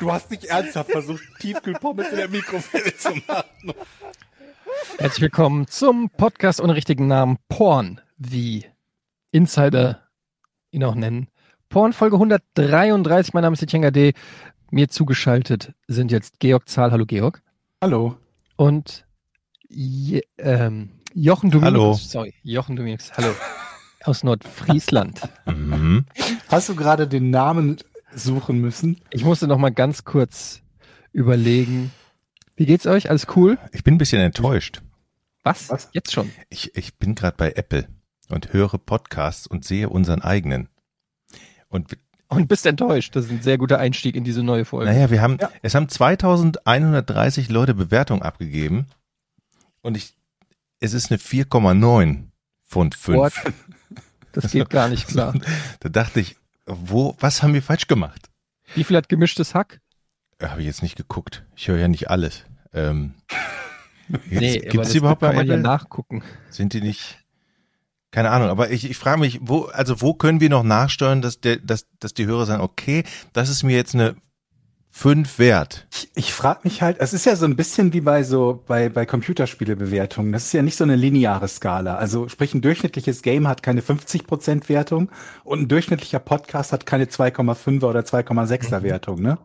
Du hast nicht ernsthaft versucht, Tiefkühlpommes in der Mikrowelle zu machen. Herzlich willkommen zum Podcast ohne richtigen Namen Porn, wie Insider ihn auch nennen. Porn Folge 133. Mein Name ist Etienne D. Mir zugeschaltet sind jetzt Georg Zahl. Hallo Georg. Hallo. Und Je, ähm, Jochen Dominikus. Hallo. Sorry, Jochen Dominikus. Hallo. Aus Nordfriesland. Mhm. Hast du gerade den Namen suchen müssen? Ich musste noch mal ganz kurz überlegen. Wie geht's euch? Alles cool? Ich bin ein bisschen enttäuscht. Was? Was? Jetzt schon? Ich, ich bin gerade bei Apple und höre Podcasts und sehe unseren eigenen. Und Und bist enttäuscht. Das ist ein sehr guter Einstieg in diese neue Folge. naja, wir haben, Ja. es haben 2130 Leute Bewertung abgegeben und ich, es ist eine 4,9 von 5. What? Das geht gar nicht klar. Da dachte ich, wo, was haben wir falsch gemacht? Wie viel hat gemischtes Hack? Habe ich jetzt nicht geguckt. Ich höre ja nicht alles. Ähm, Nee, Gibt es das die überhaupt bei kann man ja nachgucken. Sind die nicht? Keine Ahnung, aber ich, ich frage mich, wo, also wo können wir noch nachsteuern, dass der, dass, dass die Hörer sagen, okay, das ist mir jetzt eine 5 wert. Ich, ich frage mich halt, es ist ja so ein bisschen wie bei so bei, bei Computerspielebewertungen. Das ist ja nicht so eine lineare Skala. Also sprich, ein durchschnittliches Game hat keine 50% Wertung und ein durchschnittlicher Podcast hat keine 2,5er oder 2,6er Wertung, ne?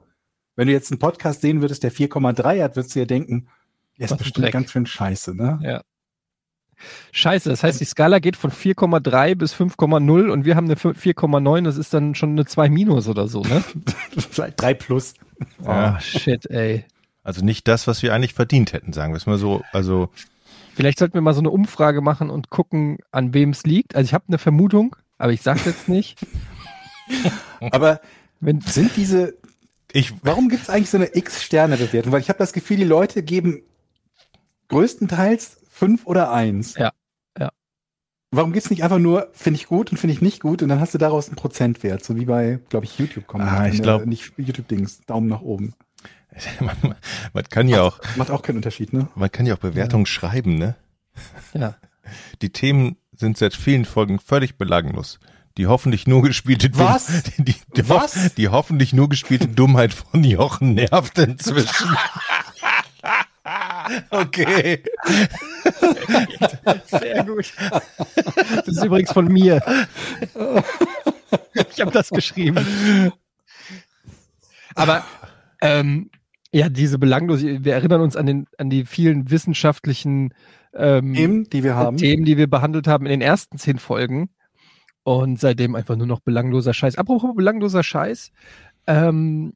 Wenn du jetzt einen Podcast sehen würdest, der 4,3 hat, würdest du dir denken, der ist bestimmt Dreck. ganz schön scheiße, ne? Ja. Scheiße, das heißt, die Skala geht von 4,3 bis 5,0 und wir haben eine 4,9, das ist dann schon eine 2 minus oder so, ne? Vielleicht 3 plus. Ja. Oh, shit, ey. Also nicht das, was wir eigentlich verdient hätten, sagen wir es mal so. Also Vielleicht sollten wir mal so eine Umfrage machen und gucken, an wem es liegt. Also ich habe eine Vermutung, aber ich sag's jetzt nicht. Aber Wenn, sind diese, ich, warum gibt es eigentlich so eine X-Sterne-Bewertung? Weil ich habe das Gefühl, die Leute geben größtenteils fünf oder eins. Ja, ja. Warum gibt's nicht einfach nur, finde ich gut und finde ich nicht gut und dann hast du daraus einen Prozentwert, so wie bei, glaube ich, YouTube kommen. Ah, ich Äh, glaub- Nicht YouTube-Dings, Daumen nach oben. man, man kann ja auch, Macht auch keinen Unterschied, ne? man kann ja auch Bewertungen schreiben, ne? ja. Die Themen sind seit vielen Folgen völlig belanglos. Die hoffentlich nur gespielte Dumm- Was? Die, die, die, Was? die hoffentlich nur gespielte Dummheit von Jochen nervt inzwischen. okay. Sehr gut. Das ist übrigens von mir. Ich habe das geschrieben. Aber ähm, ja, diese belanglos, wir erinnern uns an, den, an die vielen wissenschaftlichen ähm, Themen, die wir haben. Themen, die wir behandelt haben in den ersten zehn Folgen. Und seitdem einfach nur noch belangloser Scheiß. Apropos belangloser Scheiß. Ähm,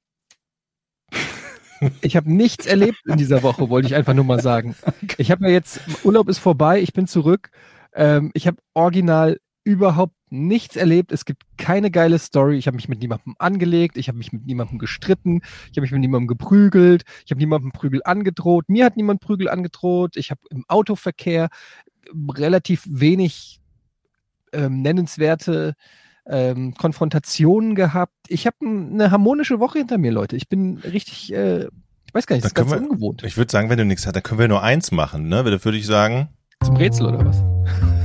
ich habe nichts erlebt in dieser Woche, wollte ich einfach nur mal sagen. Ich habe ja jetzt, Urlaub ist vorbei, ich bin zurück. Ähm, ich habe original überhaupt nichts erlebt. Es gibt keine geile Story. Ich habe mich mit niemandem angelegt. Ich habe mich mit niemandem gestritten. Ich habe mich mit niemandem geprügelt. Ich habe niemandem Prügel angedroht. Mir hat niemand Prügel angedroht. Ich habe im Autoverkehr relativ wenig ähm, nennenswerte ähm, Konfrontationen gehabt. Ich habe eine harmonische Woche hinter mir, Leute. Ich bin richtig, äh, ich weiß gar nicht, das ist ganz wir- ungewohnt. Ich würde sagen, wenn du nichts hast, dann können wir nur eins machen, ne? Da würde ich sagen, Zum Rätsel oder was?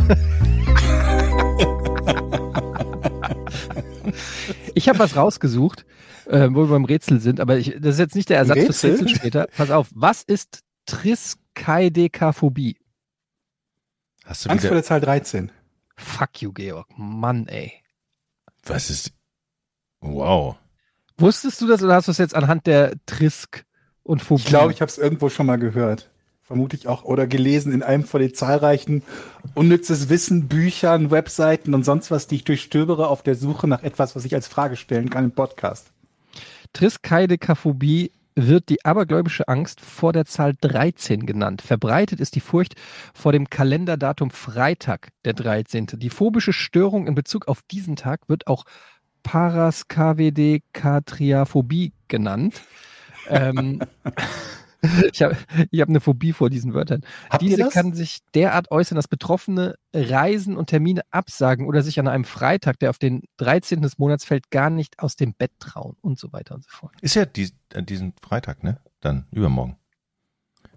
ich habe was rausgesucht, äh, wo wir beim Rätsel sind, aber ich, das ist jetzt nicht der Ersatz fürs Rätsel? Rätsel später. Pass auf, was ist Triskaidekaphobie? hast du Angst vor wieder, der Zahl 13. Fuck you, Georg. Mann, ey. Was ist, wow. Wusstest du das oder hast du es jetzt anhand der Trisk und Phobie? Ich glaube, ich habe es irgendwo schon mal gehört. Vermute ich auch. Oder gelesen in einem von den zahlreichen unnützes Wissen, Büchern, Webseiten und sonst was, die ich durchstöbere auf der Suche nach etwas, was ich als Frage stellen kann im Podcast. Triskaidekaphobie wird die abergläubische Angst vor der Zahl 13 genannt. Verbreitet ist die Furcht vor dem Kalenderdatum Freitag, der 13. Die phobische Störung in Bezug auf diesen Tag wird auch Paraskavdekatriaphobie genannt. ähm, Ich habe ich hab eine Phobie vor diesen Wörtern. Habt Diese kann sich derart äußern, dass Betroffene Reisen und Termine absagen oder sich an einem Freitag, der auf den 13. des Monats fällt, gar nicht aus dem Bett trauen und so weiter und so fort. Ist ja dies, äh, diesen Freitag, ne? Dann übermorgen.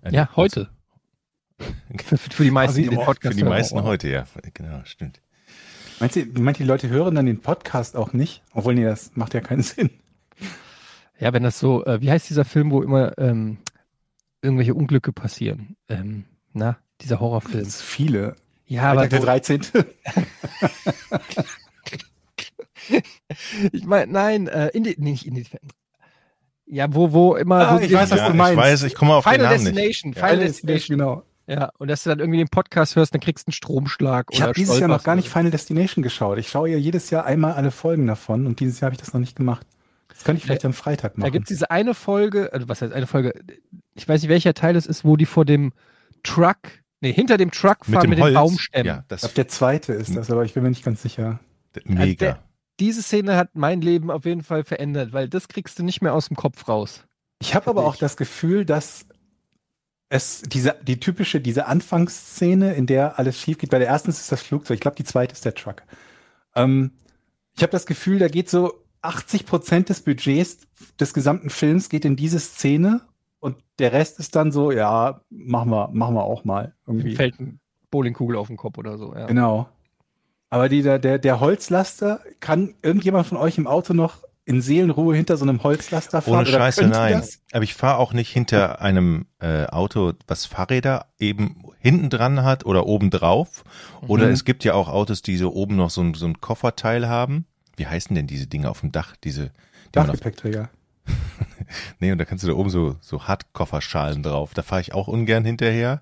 Äh, Ja, heute. Für, für die meisten, die den Podcast Für die hören. meisten heute, ja. Genau, stimmt. Meinst du, meint die Leute hören dann den Podcast auch nicht? Obwohl, nee, das macht ja keinen Sinn. Ja, wenn das so, äh, wie heißt dieser Film, wo immer ähm, irgendwelche Unglücke passieren? Ähm, na, dieser Horrorfilm. Viele. Ja, aber Freitag der wo, 13. ich meine, nein, äh, in die, nee, nicht in die, ja, wo, wo immer, Ah, wo ich weiß, was ja, du meinst. Ich weiß, ich komme auf den Final Namen nicht. Destination, Final Final Destination. Destination, genau. Ja, und dass du dann irgendwie den Podcast hörst, dann kriegst du einen Stromschlag. Ich habe dieses Jahr noch gar nicht Final Destination geschaut. Ich schaue ja jedes Jahr einmal alle Folgen davon und dieses Jahr habe ich das noch nicht gemacht. Das könnte ich vielleicht am Freitag Da machen. gibt's diese eine Folge, also was heißt eine Folge? Ich weiß nicht, welcher Teil es ist, wo die vor dem Truck, nee, hinter dem Truck fahren mit, den Baumstämmen. Ja, ich das glaube, der zweite ist das, aber ich bin mir nicht ganz sicher. mega. der- Diese Szene hat mein Leben auf jeden Fall verändert, weil das kriegst du nicht mehr aus dem Kopf raus. Ich habe aber auch das Gefühl, dass es diese die typische diese Anfangsszene, in der alles schief geht. Bei der ersten ist es das Flugzeug, ich glaube, die zweite ist der Truck. Ähm, ich habe das Gefühl, da geht so 80 Prozent des Budgets des gesamten Films geht in diese Szene und der Rest ist dann so, ja, machen wir, machen wir auch mal irgendwie. Fällt eine Bowlingkugel auf den Kopf oder so. Ja. Genau. Aber die, der, der, der Holzlaster, kann irgendjemand von euch im Auto noch in Seelenruhe hinter so einem Holzlaster fahren? Ohne Scheiße, nein. das? Aber ich fahre auch nicht hinter einem äh, Auto, was Fahrräder eben hinten dran hat oder oben drauf. Oder Mhm. es gibt ja auch Autos, die so oben noch so ein, so ein Kofferteil haben. Wie heißen denn diese Dinge auf dem Dach? Diese, die Dachgepäckträger. nee, und da kannst du da oben so, so Hartkofferschalen drauf. Da fahre ich auch ungern hinterher.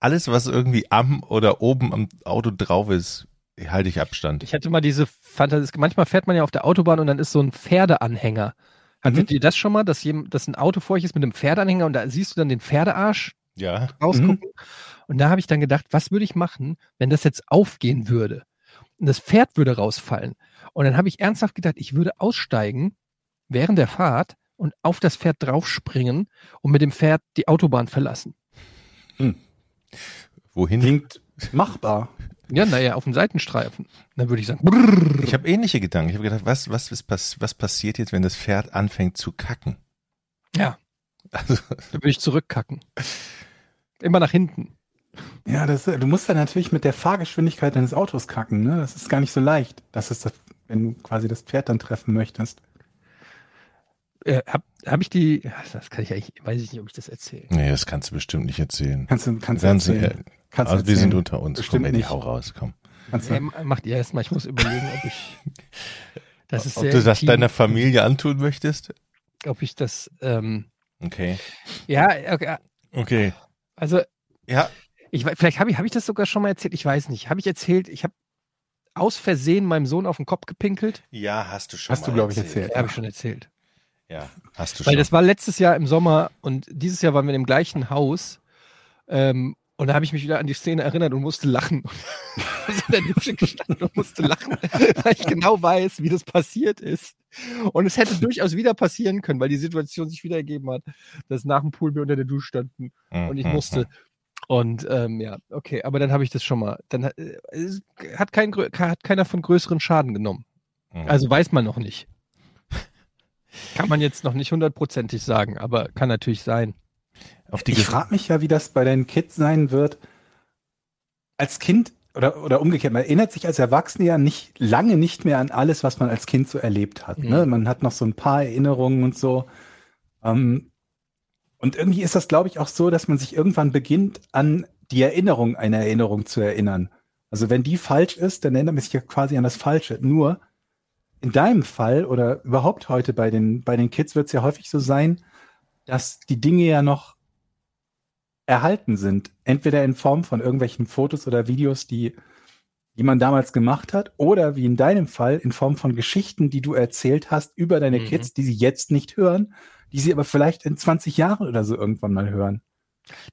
Alles, was irgendwie am oder oben am Auto drauf ist, halte ich Abstand. Ich hatte mal diese Fantasie, manchmal fährt man ja auf der Autobahn und dann ist so ein Pferdeanhänger. Hattet Mhm. ihr das schon mal, dass, jem, dass ein Auto vor euch ist mit einem Pferdeanhänger und da siehst du dann den Pferdearsch ja. rausgucken? Und da habe ich dann gedacht, was würde ich machen, wenn das jetzt aufgehen würde? Das Pferd würde rausfallen. Und dann habe ich ernsthaft gedacht, ich würde aussteigen während der Fahrt und auf das Pferd draufspringen und mit dem Pferd die Autobahn verlassen. Wohin? Klingt machbar. Ja, naja, auf dem Seitenstreifen. Dann würde ich sagen, brrr. Ich habe ähnliche Gedanken. Ich habe gedacht, was, was, pass was passiert jetzt, wenn das Pferd anfängt zu kacken? ja, Also, dann würde ich zurückkacken. Immer nach hinten. Ja, das, du musst dann natürlich mit der Fahrgeschwindigkeit deines Autos kacken, ne? Das ist gar nicht so leicht. Das ist das, wenn du quasi das Pferd dann treffen möchtest. Äh, hab, hab ich die, das kann ich eigentlich, weiß ich nicht, ob ich das erzähle. nee, das kannst du bestimmt nicht erzählen. Kannst du, kannst du erzählen. äh, Kannst du also wir sind erzählen. unter uns. Bestimmt komm, Eddie, nicht. hau raus, komm. Kannst du, Nee, macht ihr erstmal, ich muss überlegen, ob ich, das ist Ob sehr du das intim, deiner Familie antun möchtest? ob ich das, ähm, Okay. ja, okay, Okay. also, Ja. Ich, vielleicht habe ich, habe ich das sogar schon mal erzählt, ich weiß nicht. Habe ich erzählt, ich habe aus Versehen meinem Sohn auf den Kopf gepinkelt? Ja, hast du schon. Hast du, glaub ich, erzählt. Ja, habe ich schon erzählt. Ja, hast du Weil schon. das war letztes Jahr im Sommer und dieses Jahr waren wir im gleichen Haus. Ähm, und da habe ich mich wieder an die Szene erinnert und musste lachen. so in der Dusche gestanden und musste lachen, weil ich genau weiß, wie das passiert ist. Und es hätte durchaus wieder passieren können, weil die Situation sich wieder ergeben hat, dass nach dem Pool wir unter der Dusche standen und ich Mhm, musste. Und ähm, ja, okay, aber dann habe ich das schon mal. Dann hat, äh, hat, kein, hat keiner von größeren Schaden genommen. mhm. Also weiß man noch nicht. Kann man jetzt noch nicht hundertprozentig sagen, aber kann natürlich sein. auf die ich Ge- frage mich ja, wie das bei deinen Kids sein wird. Als Kind oder, oder umgekehrt, man erinnert sich als Erwachsener ja nicht lange nicht mehr an alles, was man als Kind so erlebt hat. Ne? Mhm. Man hat noch so ein paar Erinnerungen und so. Ähm, und irgendwie ist das, glaube ich, auch so, dass man sich irgendwann beginnt, an die Erinnerung einer Erinnerung zu erinnern. Also wenn die falsch ist, dann erinnert man sich ja quasi an das Falsche. Nur in deinem Fall oder überhaupt heute bei den, bei den Kids wird es ja häufig so sein, dass die Dinge ja noch erhalten sind. Entweder in Form von irgendwelchen Fotos oder Videos, die, die man damals gemacht hat, oder wie in deinem Fall in Form von Geschichten, die du erzählt hast über deine Mhm. Kids, die sie jetzt nicht hören, die sie aber vielleicht in 20 Jahren oder so irgendwann mal hören.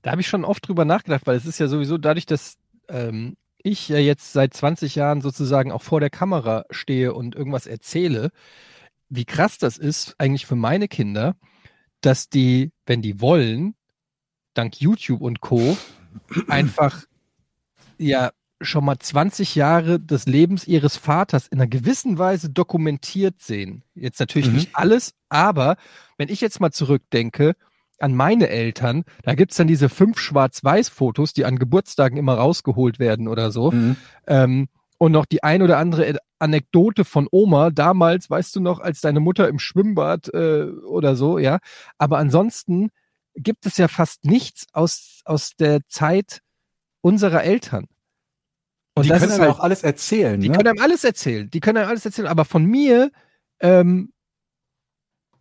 Da habe ich schon oft drüber nachgedacht, weil es ist ja sowieso dadurch, dass ähm, ich ja jetzt seit 20 Jahren sozusagen auch vor der Kamera stehe und irgendwas erzähle, wie krass das ist eigentlich für meine Kinder, dass die, wenn die wollen, dank YouTube und Co. einfach ja schon mal 20 Jahre des Lebens ihres Vaters in einer gewissen Weise dokumentiert sehen. Jetzt natürlich Mhm. nicht alles, aber wenn ich jetzt mal zurückdenke an meine Eltern, da gibt's dann diese fünf Schwarz-Weiß-Fotos, die an Geburtstagen immer rausgeholt werden oder so. Mhm. Ähm, und noch die ein oder andere Anekdote von Oma, damals, weißt du noch, als deine Mutter im Schwimmbad äh, oder so, ja. Aber ansonsten gibt es ja fast nichts aus, aus der Zeit unserer Eltern. Und die das können ist einem halt, auch alles erzählen. die ne? können einem alles erzählen. Die können einem alles erzählen. Aber von mir ähm,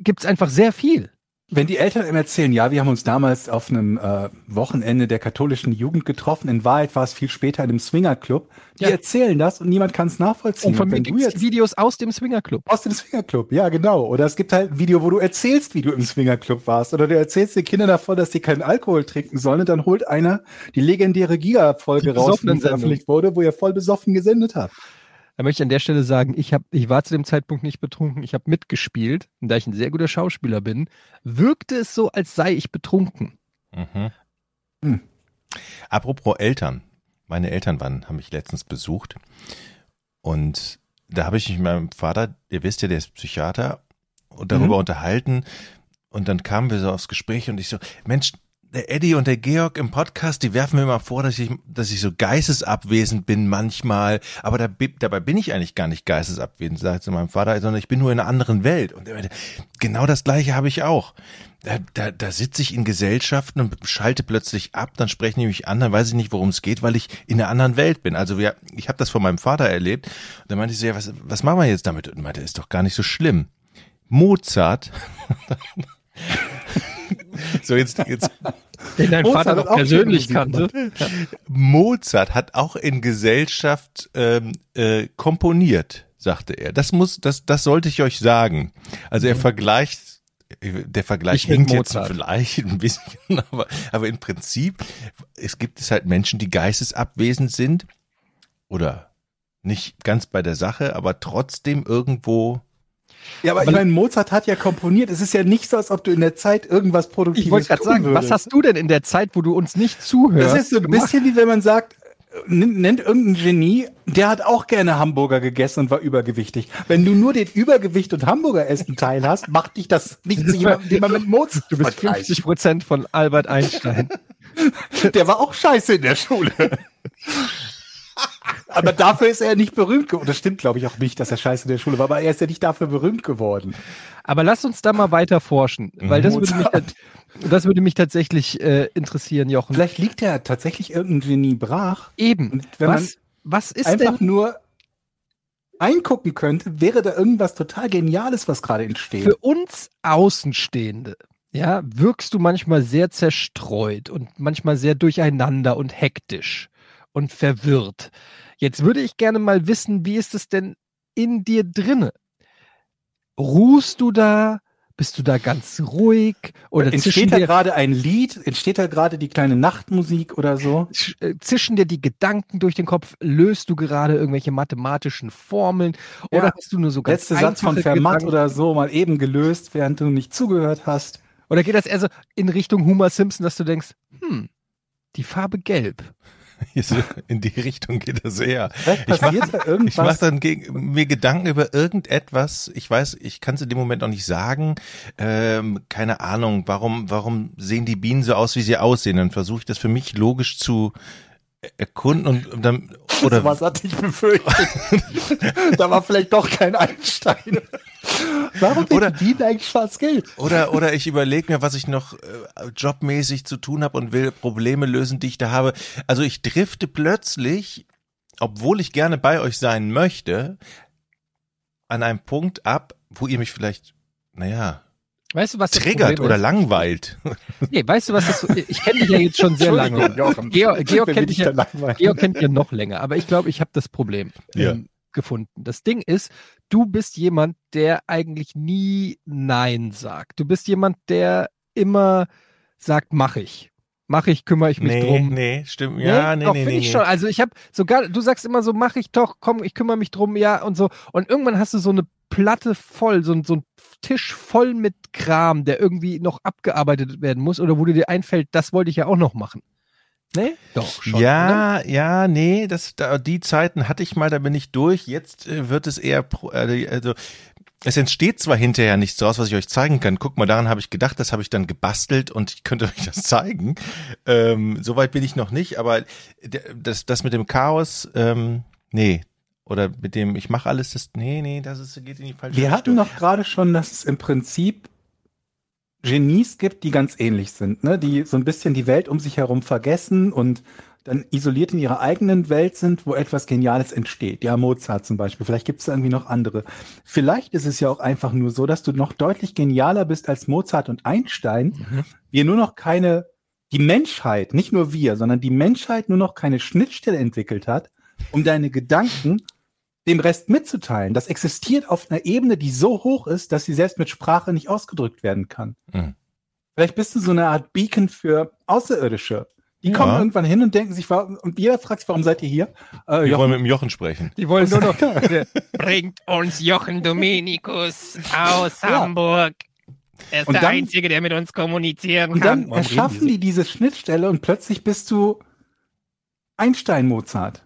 gibt es einfach sehr viel. Wenn die Eltern ihm erzählen, ja, wir haben uns damals auf einem äh, Wochenende der katholischen Jugend getroffen, in Wahrheit war es viel später in einem Swingerclub, die Ja. erzählen das und niemand kann es nachvollziehen. Und von mir gibt jetzt Videos aus dem Swingerclub. aus dem Swingerclub, ja genau. Oder es gibt halt ein Video, wo du erzählst, wie du im Swingerclub warst. Oder du erzählst den Kindern davon, dass sie keinen Alkohol trinken sollen. Und dann holt einer die legendäre Giga-Folge raus, die veröffentlicht wurde, wo ihr voll besoffen gesendet habt. Da möchte ich an der Stelle sagen, ich, hab, ich war zu dem Zeitpunkt nicht betrunken, ich habe mitgespielt. Und da ich ein sehr guter Schauspieler bin, wirkte es so, als sei ich betrunken. Mhm. Hm. Apropos Eltern. Meine Eltern waren, haben mich letztens besucht. Und da habe ich mich mit meinem Vater, ihr wisst ja, der ist Psychiater, und darüber Mhm. unterhalten. Und dann kamen wir so aufs Gespräch und ich so, Mensch, der Eddie und der Georg im Podcast, die werfen mir mal vor, dass ich, dass ich so geistesabwesend bin manchmal. Aber da, dabei bin ich eigentlich gar nicht geistesabwesend, sagt zu meinem Vater, sondern ich bin nur in einer anderen Welt. Und genau das Gleiche habe ich auch. Da, da, da sitze ich in Gesellschaften und schalte plötzlich ab, dann sprechen die mich an, dann weiß ich nicht, worum es geht, weil ich in einer anderen Welt bin. Also wir, ich habe das von meinem Vater erlebt. Und dann meinte ich so, ja, was, was machen wir jetzt damit? Und meinte, ist doch gar nicht so schlimm. Mozart. so, jetzt, jetzt Den dein Mozart Vater hat noch auch persönlich kannte. Mozart hat auch in Gesellschaft ähm, äh, komponiert, sagte er. Das muss, das, das sollte ich euch sagen. Also er vergleicht, der Vergleich hinkt jetzt Mozart. vielleicht ein bisschen, aber, aber im Prinzip, es gibt es halt Menschen, die geistesabwesend sind oder nicht ganz bei der Sache, aber trotzdem irgendwo. Ja, aber, ich meine, Mozart hat ja komponiert. Es ist ja nicht so, als ob du in der Zeit irgendwas Produktives Ich wollte gerade sagen, was würdest. hast du denn in der Zeit, wo du uns nicht zuhörst? Das ist so ein gemacht? bisschen wie wenn man sagt, äh, nennt irgendein Genie, der hat auch gerne Hamburger gegessen und war übergewichtig. Wenn du nur den Übergewicht und Hamburger essen Teil hast, macht dich das nicht zu jemandem, man mit Mozart Du bist 50 Prozent von Albert Einstein. Der war auch scheiße in der Schule. Aber dafür ist er nicht berühmt geworden. Das stimmt, glaube ich, auch nicht, dass er scheiße in der Schule war, aber er ist ja nicht dafür berühmt geworden. Aber lass uns da mal weiter forschen, weil das würde, mich, das würde mich tatsächlich äh, interessieren, Jochen. Vielleicht liegt ja tatsächlich irgendein Genie brach. Eben. Und wenn man Was, was ist einfach denn nur eingucken könnte, wäre da irgendwas total Geniales, was gerade entsteht. für uns Außenstehende? Ja, wirkst du manchmal sehr zerstreut und manchmal sehr durcheinander und hektisch und verwirrt. Jetzt würde ich gerne mal wissen, wie ist es denn in dir drinne? Ruhst du da? Bist du da ganz ruhig? Oder entsteht da gerade ein Lied? Entsteht da gerade die kleine Nachtmusik oder so? äh, zischen dir die Gedanken durch den Kopf? Löst du gerade irgendwelche mathematischen Formeln? Oder Ja. hast du nur so ganz Letzter Satz von Fermat Gedanken? oder so mal eben gelöst, während du nicht zugehört hast. Oder geht das eher so in Richtung Homer Simpson, dass du denkst, hm, die Farbe gelb. In die Richtung geht das eher. Vielleicht Ich mach- passiert da Ich mache irgendwas. dann gegen, mir Gedanken über irgendetwas. Ich weiß, ich kann es in dem Moment noch nicht sagen. Ähm, keine Ahnung, warum, warum sehen die Bienen so aus, wie sie aussehen? Dann versuche ich das für mich logisch zu erkunden und, und dann oder was hatte ich befürchtet? da war vielleicht doch kein Einstein. Warum Oder- oder die Bienen eigentlich schwarz-gelb? oder oder ich überlege mir, was ich noch äh, jobmäßig zu tun habe und will Probleme lösen, die ich da habe. Also ich drifte plötzlich, obwohl ich gerne bei euch sein möchte, an einem Punkt ab, wo ihr mich vielleicht, naja, Weißt du, was das triggert oder ist? langweilt. Nee, weißt du, was das ich kenne dich ja jetzt schon sehr lange. Georg, Georg, kennt dich ja. Georg kennt ja noch länger, aber ich glaube, ich habe das Problem Ja. ähm, gefunden. Das Ding ist, du bist jemand, der eigentlich nie Nein sagt. Du bist jemand, der immer sagt, mach ich. Mach ich, kümmere ich mich nee, drum. nee, stimmt. Ja, nee, doch, nee, nee. ich nee. schon. Also ich habe sogar, du sagst immer so, mach ich doch, komm, ich kümmere mich drum, ja und so. Und irgendwann hast du so eine Platte voll, so, so ein Tisch voll mit Kram, der irgendwie noch abgearbeitet werden muss oder wo dir dir einfällt, das wollte ich ja auch noch machen. Nee? Doch, schon. ja, ja, nee, das, da, die Zeiten hatte ich mal, da bin ich durch. Jetzt äh, wird es eher, pro, äh, also es entsteht zwar hinterher nichts draus, was ich euch zeigen kann. Guck mal, daran habe ich gedacht, das habe ich dann gebastelt und ich könnte euch das zeigen. Ähm, Soweit bin ich noch nicht, aber das, das mit dem Chaos, ähm, nee. Oder mit dem, ich mache alles, das, nee, nee, das ist, geht in die falsche Wir Richtung. hatten noch gerade schon, dass es im Prinzip Genies gibt, die ganz ähnlich sind, ne? die so ein bisschen die Welt um sich herum vergessen und dann isoliert in ihrer eigenen Welt sind, wo etwas Geniales entsteht. Ja, Mozart zum Beispiel. Vielleicht gibt es irgendwie noch andere. Vielleicht ist es ja auch einfach nur so, dass du noch deutlich genialer bist als Mozart und Einstein. Mhm. Wir nur noch keine, die Menschheit, nicht nur wir, sondern die Menschheit nur noch keine Schnittstelle entwickelt hat, um deine Gedanken dem Rest mitzuteilen. Das existiert auf einer Ebene, die so hoch ist, dass sie selbst mit Sprache nicht ausgedrückt werden kann. Mhm. Vielleicht bist du so eine Art Beacon für Außerirdische. Die Ja. kommen irgendwann hin und denken sich, warum, und jeder fragt sich, warum seid ihr hier? Äh, Wir Jochen, wollen mit dem Jochen sprechen. Die wollen nur noch. Bringt uns Jochen Dominikus aus Ja. Hamburg. Er ist Und der dann- Einzige, der mit uns kommunizieren und kann. dann warum reden erschaffen die die diese Schnittstelle und plötzlich bist du Einstein-Mozart.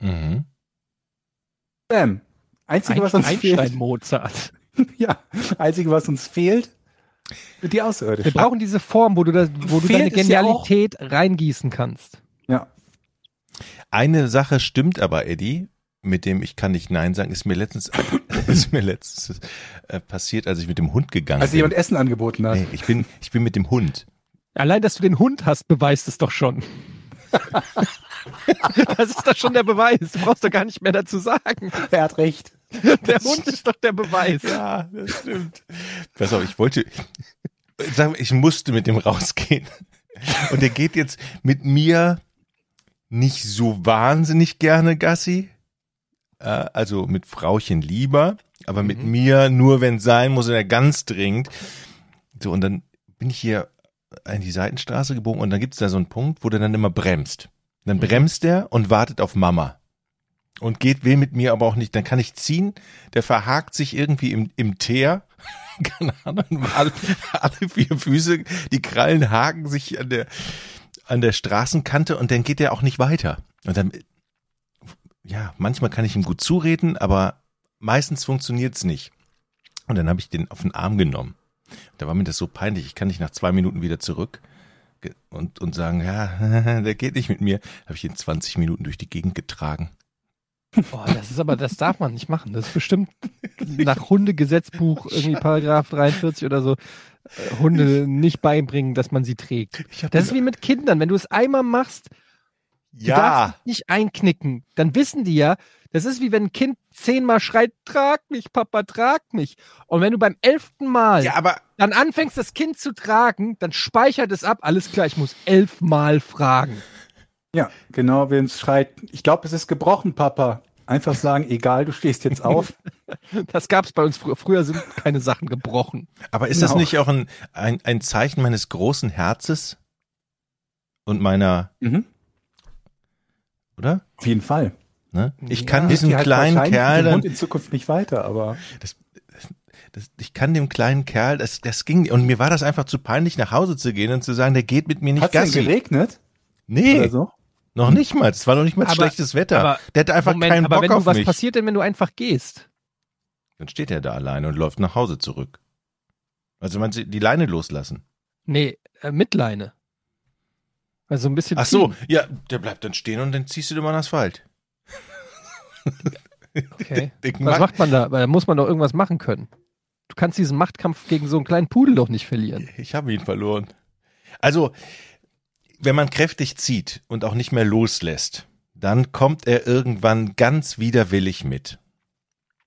Mhm. Bam. Einzige, was uns Einstein fehlt, Mozart. ja, einzige, was uns fehlt, sind die Wir Außerirdischen. brauchen diese Form, wo du, das, wo du deine es ja. Genialität reingießen kannst. Ja. Eine Sache stimmt aber, Eddie, mit dem ich kann nicht Nein sagen, ist mir letztens, ist mir letztens äh, passiert, als ich mit dem Hund gegangen Als bin. jemand Essen angeboten hat. Nee, ich bin, ich bin mit dem Hund. Allein, dass du den Hund hast, beweist es doch schon. das ist doch schon der Beweis. Du brauchst doch gar nicht mehr dazu sagen. Er hat recht. Der Hund ist doch der Beweis. Ja, das stimmt. Pass auf, ich wollte, sag mal, ich musste mit dem rausgehen. Und er geht jetzt mit mir nicht so wahnsinnig gerne Gassi. Äh, Also mit Frauchen lieber, aber mit mir nur, wenn es sein muss, er ganz dringend. So, und dann bin ich hier in die Seitenstraße gebogen und dann gibt es da so einen Punkt, wo der dann immer bremst. Dann bremst er und wartet auf Mama. Und geht, will mit mir aber auch nicht. Dann kann ich ziehen, der verhakt sich irgendwie im, im Teer. Keine Ahnung, alle, alle vier Füße, die Krallen haken sich an der, an der Straßenkante und dann geht er auch nicht weiter. Und dann, ja, manchmal kann ich ihm gut zureden, aber meistens funktioniert's nicht. Und dann habe ich den auf den Arm genommen. Da war mir das so peinlich, ich kann nicht nach zwei Minuten wieder zurück und, und sagen, ja, der geht nicht mit mir. Habe ich ihn 20 Minuten durch die Gegend getragen. Boah, das ist aber, das darf man nicht machen. Das ist bestimmt nach Hundegesetzbuch irgendwie Paragraph 43 oder so. äh, Hunde nicht beibringen, dass man sie trägt. Das ist wie mit Kindern. Wenn du es einmal machst, du darfst nicht einknicken. Dann wissen die ja, das ist wie wenn ein Kind zehnmal schreit, trag mich, Papa, trag mich. Und wenn du beim elften Mal ja, aber dann anfängst, das Kind zu tragen, dann speichert es ab. Alles klar, ich muss elfmal fragen. Ja, genau, wenn es schreit, ich glaube, es ist gebrochen, Papa. Einfach sagen, egal, du stehst jetzt auf. Das gab es bei uns früher. Früher sind keine Sachen gebrochen. Aber ist das Genau. nicht auch ein, ein, ein Zeichen meines großen Herzes und meiner, mhm. oder? Auf jeden Fall. Ne? Ich Ja. kann Hilft diesem halt kleinen Kerl dem dann, in Zukunft nicht weiter, aber das, ich kann dem kleinen Kerl, das, das ging, und mir war das einfach zu peinlich, nach Hause zu gehen und zu sagen, der geht mit mir nicht hat es denn Gassi. geregnet Nee, oder so? noch nicht mal. Es war noch nicht mal Aber- schlechtes Wetter. aber- der hat einfach Moment, keinen aber Bock wenn du, auf was mich. passiert denn, wenn du einfach gehst? Dann steht er da alleine und läuft nach Hause zurück. Also man die Leine loslassen. Nee, äh, mit Leine. Also ein bisschen Ach so, ziehen. ja, der bleibt dann stehen und dann ziehst du den mal in den Asphalt. Okay. Was macht- man da? Weil da muss man doch irgendwas machen können. Du kannst diesen Machtkampf gegen so einen kleinen Pudel doch nicht verlieren. Ich habe ihn verloren. Also, wenn man kräftig zieht und auch nicht mehr loslässt, dann kommt er irgendwann ganz widerwillig mit.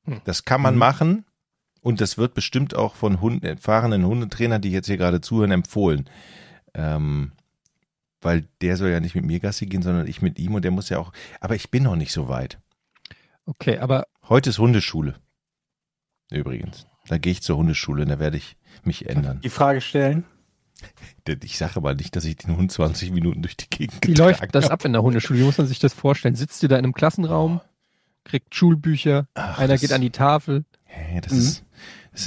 Hm. Das kann man Mhm. machen und das wird bestimmt auch von Hunden, erfahrenen Hundetrainern, die jetzt hier gerade zuhören, empfohlen. Ähm, weil der soll ja nicht mit mir Gassi gehen, sondern ich mit ihm und der muss ja auch, aber ich bin noch nicht so weit. Okay, aber Heute ist Hundeschule. Übrigens. Da gehe ich zur Hundeschule und da werde ich mich ändern. Die Frage stellen. Ich sage aber nicht, dass ich den Hund 20 Minuten durch die Gegend wie läuft das hab. ab in der Hundeschule? Wie muss man sich das vorstellen? Sitzt du da in einem Klassenraum, kriegt Schulbücher, Ach, einer geht an die Tafel, Hey, das Mhm. ist,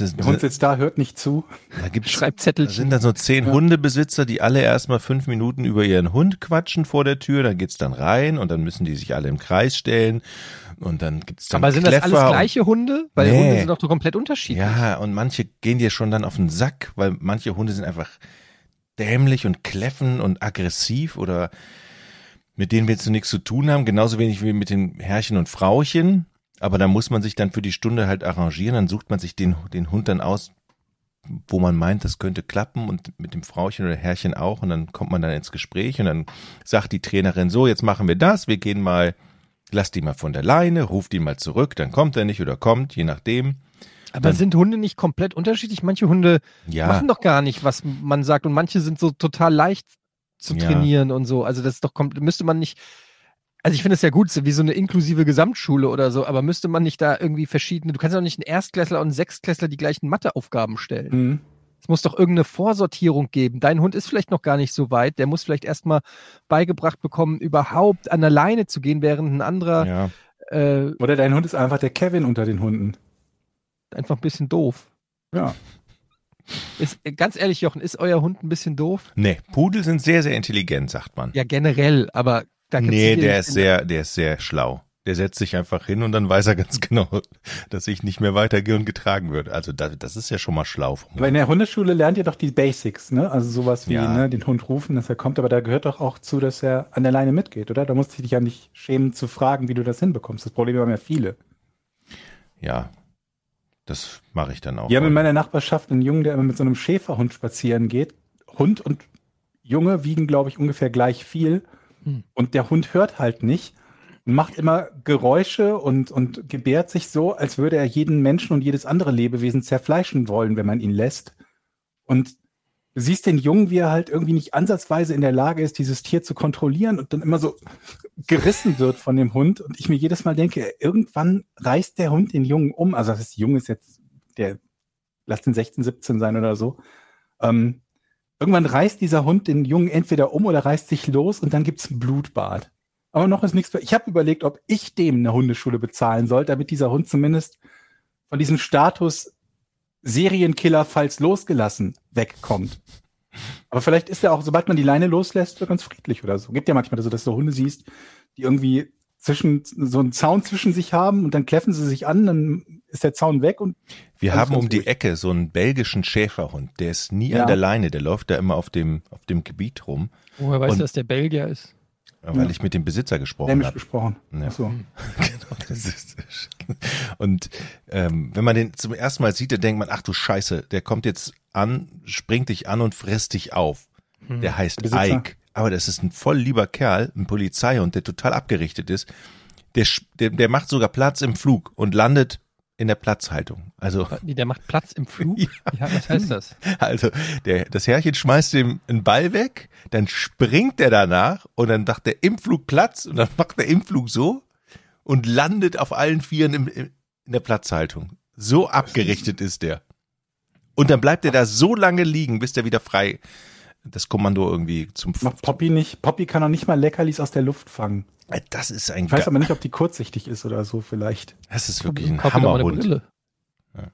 ist, Der Hund sitzt da, hört nicht zu. da gibt's, da Schreibzettelchen. sind dann so zehn Ja. Hundebesitzer, die alle erstmal fünf Minuten über ihren Hund quatschen vor der Tür, dann geht's dann rein und dann müssen die sich alle im Kreis stellen und dann gibt's dann Aber sind das Kläffer alles gleiche Hunde? Weil Nee. Hunde sind doch so komplett unterschiedlich. Ja, und manche gehen dir schon dann auf den Sack, weil manche Hunde sind einfach dämlich und kläffen und aggressiv oder mit denen willst du nichts zu tun haben, genauso wenig wie mit den Herrchen und Frauchen. Aber da muss man sich dann für die Stunde halt arrangieren, dann sucht man sich den, den Hund dann aus, wo man meint, das könnte klappen und mit dem Frauchen oder Herrchen auch und dann kommt man dann ins Gespräch und dann sagt die Trainerin so, jetzt machen wir das, wir gehen mal, lass die mal von der Leine, ruft ihn mal zurück, dann kommt er nicht oder kommt, je nachdem. Aber Dann- sind Hunde nicht komplett unterschiedlich? Manche Hunde Ja. machen doch gar nicht, was man sagt. Und manche sind so total leicht zu Ja. trainieren und so. Also das ist doch komplett, müsste man nicht. Also ich finde es ja gut, wie so eine inklusive Gesamtschule oder so, aber müsste man nicht da irgendwie verschiedene, du kannst doch nicht einen Erstklässler und einen Sechstklässler die gleichen Matheaufgaben stellen. Mhm. Es muss doch irgendeine Vorsortierung geben. Dein Hund ist vielleicht noch gar nicht so weit, der muss vielleicht erstmal beigebracht bekommen, überhaupt an der Leine zu gehen, während ein anderer Ja. äh, Oder dein Hund ist einfach der Kevin unter den Hunden. einfach ein bisschen doof. Ja. Ist, ganz ehrlich, Jochen, ist euer Hund ein bisschen doof? Nee, Pudel sind sehr, sehr intelligent, sagt man. Ja, generell, aber da nee, der ist sehr, der ist sehr schlau. Der setzt sich einfach hin und dann weiß er ganz genau, dass ich nicht mehr weitergehe und getragen wird. Also da, das ist ja schon mal schlau. vom Aber in der Hundeschule lernt ihr doch die Basics, ne? Also sowas wie Ja. ne, den Hund rufen, dass er kommt, aber da gehört doch auch zu, dass er an der Leine mitgeht, oder? Da musst du dich ja nicht schämen zu fragen, wie du das hinbekommst. Das Problem haben ja viele. Ja, das mache ich dann auch. Wir haben in meiner Nachbarschaft einen Jungen, der immer mit so einem Schäferhund spazieren geht. Hund und Junge wiegen, glaube ich, ungefähr gleich viel. Hm. Und der Hund hört halt nicht und macht immer Geräusche und, und gebärt sich so, als würde er jeden Menschen und jedes andere Lebewesen zerfleischen wollen, wenn man ihn lässt. Und du siehst den Jungen, wie er halt irgendwie nicht ansatzweise in der Lage ist, dieses Tier zu kontrollieren und dann immer so gerissen wird von dem Hund. Und ich mir jedes Mal denke, irgendwann reißt der Hund den Jungen um. Also das Junge ist jetzt, der, lass den 16, 17 sein oder so. Ähm, irgendwann reißt dieser Hund den Jungen entweder um oder reißt sich los und dann gibt's ein Blutbad. Aber noch ist nichts. Ich habe überlegt, ob ich dem eine Hundeschule bezahlen soll, damit dieser Hund zumindest von diesem Status Serienkiller, falls losgelassen, wegkommt. Aber vielleicht ist er auch, sobald man die Leine loslässt, so ganz friedlich oder so. Gibt ja manchmal so, dass du Hunde siehst, die irgendwie zwischen so einen Zaun zwischen sich haben und dann kläffen sie sich an, dann ist der Zaun weg und Wir haben um die ruhig. Ecke so einen belgischen Schäferhund. Der ist nie Ja. an der Leine. Der läuft da immer auf dem, auf dem Gebiet rum, Woher weißt du, dass der Belgier ist? weil Ja. ich mit dem Besitzer gesprochen habe. gesprochen. Ja. Ach so. Genau, das ist, und ähm, wenn man den zum ersten Mal sieht, dann denkt man, ach du Scheiße, der kommt jetzt an, springt dich an und frisst dich auf. Hm. Der heißt Besitzer. Ike. Aber das ist ein voll lieber Kerl, ein Polizeihund, der total abgerichtet ist. Der, der, der macht sogar Platz im Flug und landet in der Platzhaltung. Also, Wie, Der macht Platz im Flug? Ja. Ja, was heißt das? also der, das Herrchen schmeißt ihm einen Ball weg, dann springt er danach und dann macht er im Flug Platz und dann macht er im Flug so und landet auf allen Vieren im, im, in der Platzhaltung. So abgerichtet ist der. Und dann bleibt er da so lange liegen, bis der wieder frei das Kommando irgendwie zum Macht Poppy nicht. Poppy kann auch nicht mal Leckerlis aus der Luft fangen. Das ist ein Ich weiß aber nicht, ob die kurzsichtig ist oder so vielleicht. das ist wirklich ein Hammerhund.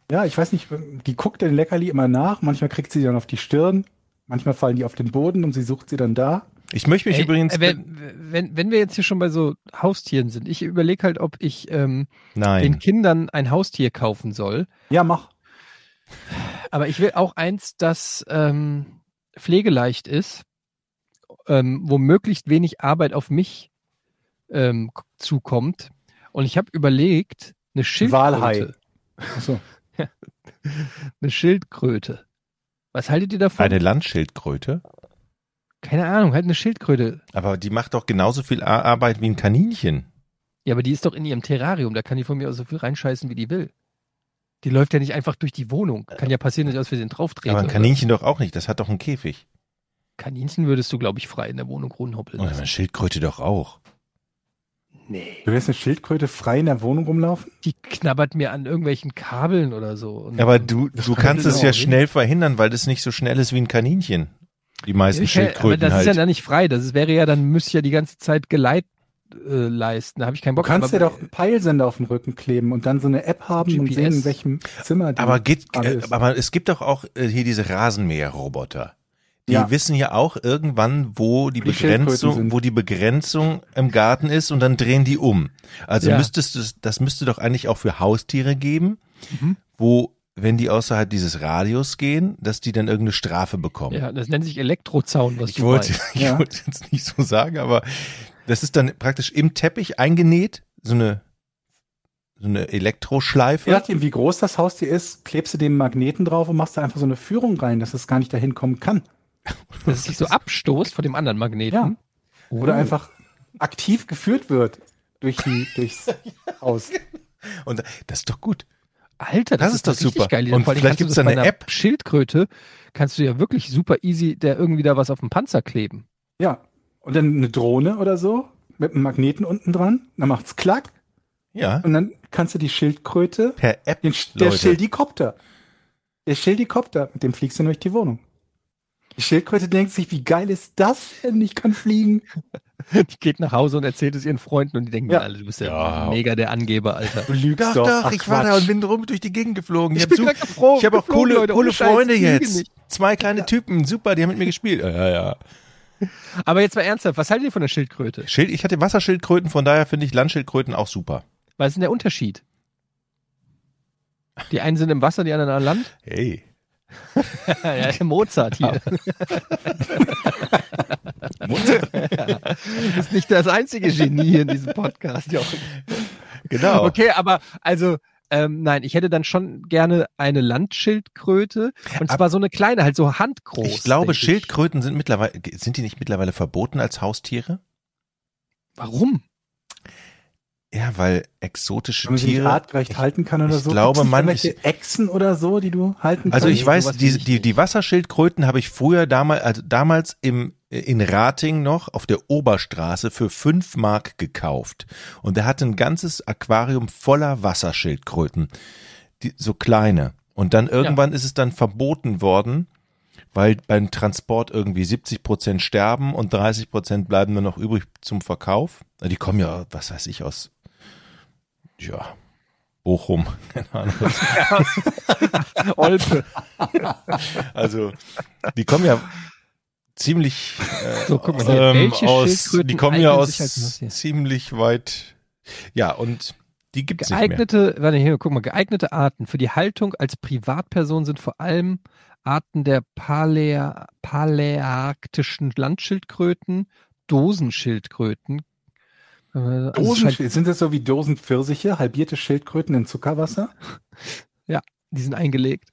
Ja, ich weiß nicht, die guckt den Leckerli immer nach. Manchmal kriegt sie dann auf die Stirn. Manchmal fallen die auf den Boden und sie sucht sie dann da. Ich möchte mich Ey, übrigens äh, wenn, wenn, wenn wir jetzt hier schon bei so Haustieren sind, ich überlege halt, ob ich ähm, den. Kindern ein Haustier kaufen soll. Ja, mach. Aber ich will auch eins, das ähm, pflegeleicht ist, ähm, wo möglichst wenig Arbeit auf mich ähm, zukommt. Und ich habe überlegt, eine Walhai. Schildkröte. Achso. Eine Schildkröte. Was haltet ihr davon? Eine Landschildkröte. Keine Ahnung, halt eine Schildkröte. Aber die macht doch genauso viel Arbeit wie ein Kaninchen. Ja, aber die ist doch in ihrem Terrarium. Da kann die von mir aus so viel reinscheißen, wie die will. Die läuft ja nicht einfach durch die Wohnung. Kann ja passieren, dass ich aus Versehen drauf trete. Aber ein oder? Kaninchen doch auch nicht. Das hat doch einen Käfig. Kaninchen würdest du, glaube ich, frei in der Wohnung rumhoppeln lassen. eine Schildkröte doch auch. Nee. Du lässt eine Schildkröte frei in der Wohnung rumlaufen? Die knabbert mir an irgendwelchen Kabeln oder so. Und Aber du, du kann kannst es ja ne? schnell verhindern, weil das nicht so schnell ist wie ein Kaninchen. Die meisten Ich, aber Schildkröten das ist ja halt. dann nicht frei. Das wäre ja, dann müsste ich ja die ganze Zeit geleit, äh, leisten. Da habe ich keinen Du Bock. kannst aber- ja doch einen Peilsender auf den Rücken kleben und dann so eine App haben und GPS. sehen, in welchem Zimmer die Aber, geht, gerade äh, ist. aber es gibt doch auch äh, hier diese Rasenmäherroboter. Die Ja. wissen ja auch irgendwann, wo die die Begrenzung, wo die Begrenzung im Garten ist und dann drehen die um. Also Ja. müsstest du, das müsste doch eigentlich auch für Haustiere geben, Mhm. wo, wenn die außerhalb dieses Radius gehen, dass die dann irgendeine Strafe bekommen. Ja, das nennt sich Elektrozaun, was Ich du wollte, meinst. ich Ja. wollte jetzt nicht so sagen, aber das ist dann praktisch im Teppich eingenäht, so eine, so eine Elektroschleife. Je nachdem, wie groß das Haustier ist, klebst du den Magneten drauf und machst da einfach so eine Führung rein, dass es gar nicht dahin kommen kann. Dass es sich so abstoßt von dem anderen Magneten. Ja. Oder Oh. einfach aktiv geführt wird durch die, durchs Haus. Und das ist doch gut. Alter, das, Das ist doch richtig super. geil. Und Vor allem vielleicht da bei eine App. Schildkröte kannst du ja wirklich super easy der irgendwie da was auf dem Panzer kleben. Ja. Und dann eine Drohne oder so mit einem Magneten unten dran. Dann macht's klack Ja, und dann kannst du die Schildkröte, per App, den, der Leute. Schildikopter. Der Schildikopter, mit dem fliegst du durch die Wohnung. Die Schildkröte denkt sich, wie geil ist das denn? Ich kann fliegen. Die geht nach Hause und erzählt es ihren Freunden und die denken, Ja. alle, du bist ja, Ja. mega der Angeber, Alter. Du lügst Doch, doch. doch, Ach, ich war da Quatsch. und bin rum durch die Gegend geflogen. Ich, Ich habe bin geflogen, ich hab auch coole, Leute, coole Freunde jetzt. Zwei kleine Typen, super, die haben mit mir gespielt. Ja, ja. Aber jetzt mal ernsthaft, was haltet ihr von der Schildkröte? Schild, ich hatte Wasserschildkröten, von daher finde ich Landschildkröten auch super. Was ist denn der Unterschied? Die einen sind im Wasser, die anderen an Land? Hey. ja, Mozart hier. Du bist nicht das einzige Genie hier in diesem Podcast, Jochen. Genau. Okay, aber also, ähm, nein, ich hätte dann schon gerne eine Landschildkröte. Und zwar so eine kleine, halt so handgroß. Ich glaube, Schildkröten sind mittlerweile, sind die nicht mittlerweile verboten als Haustiere? Warum? Ja, weil exotische Wenn man Tiere. artgerecht halten kann oder ich so. glaube, Gibt's nicht manche- irgendwelche Echsen oder so, die du halten Also kannst? ich weiß, die, ich die, die Wasserschildkröten habe ich früher damals, also damals im, in Rating noch auf der Oberstraße für fünf Mark gekauft. Und der hatte ein ganzes Aquarium voller Wasserschildkröten. Die, so kleine. Und dann irgendwann ist es dann verboten worden, weil beim Transport irgendwie 70 Prozent sterben und 30 Prozent bleiben nur noch übrig zum Verkauf. Die kommen ja, was weiß ich, aus, ja, Bochum, keine Ahnung. Olpe. Also, die kommen ja ziemlich äh, So, guck mal ähm, Welche aus, Schildkröten die kommen ja aus ziemlich weit. Ja, und die gibt's nicht mehr. Geeignete, warte hier, guck mal, geeignete Arten für die Haltung als Privatperson sind vor allem Arten der Palä paläarktischen Landschildkröten, Dosenschildkröten. äh, also es scheint- Dosenschild. Sind das so wie Dosenpfirsiche, halbierte Schildkröten in Zuckerwasser? Die sind eingelegt.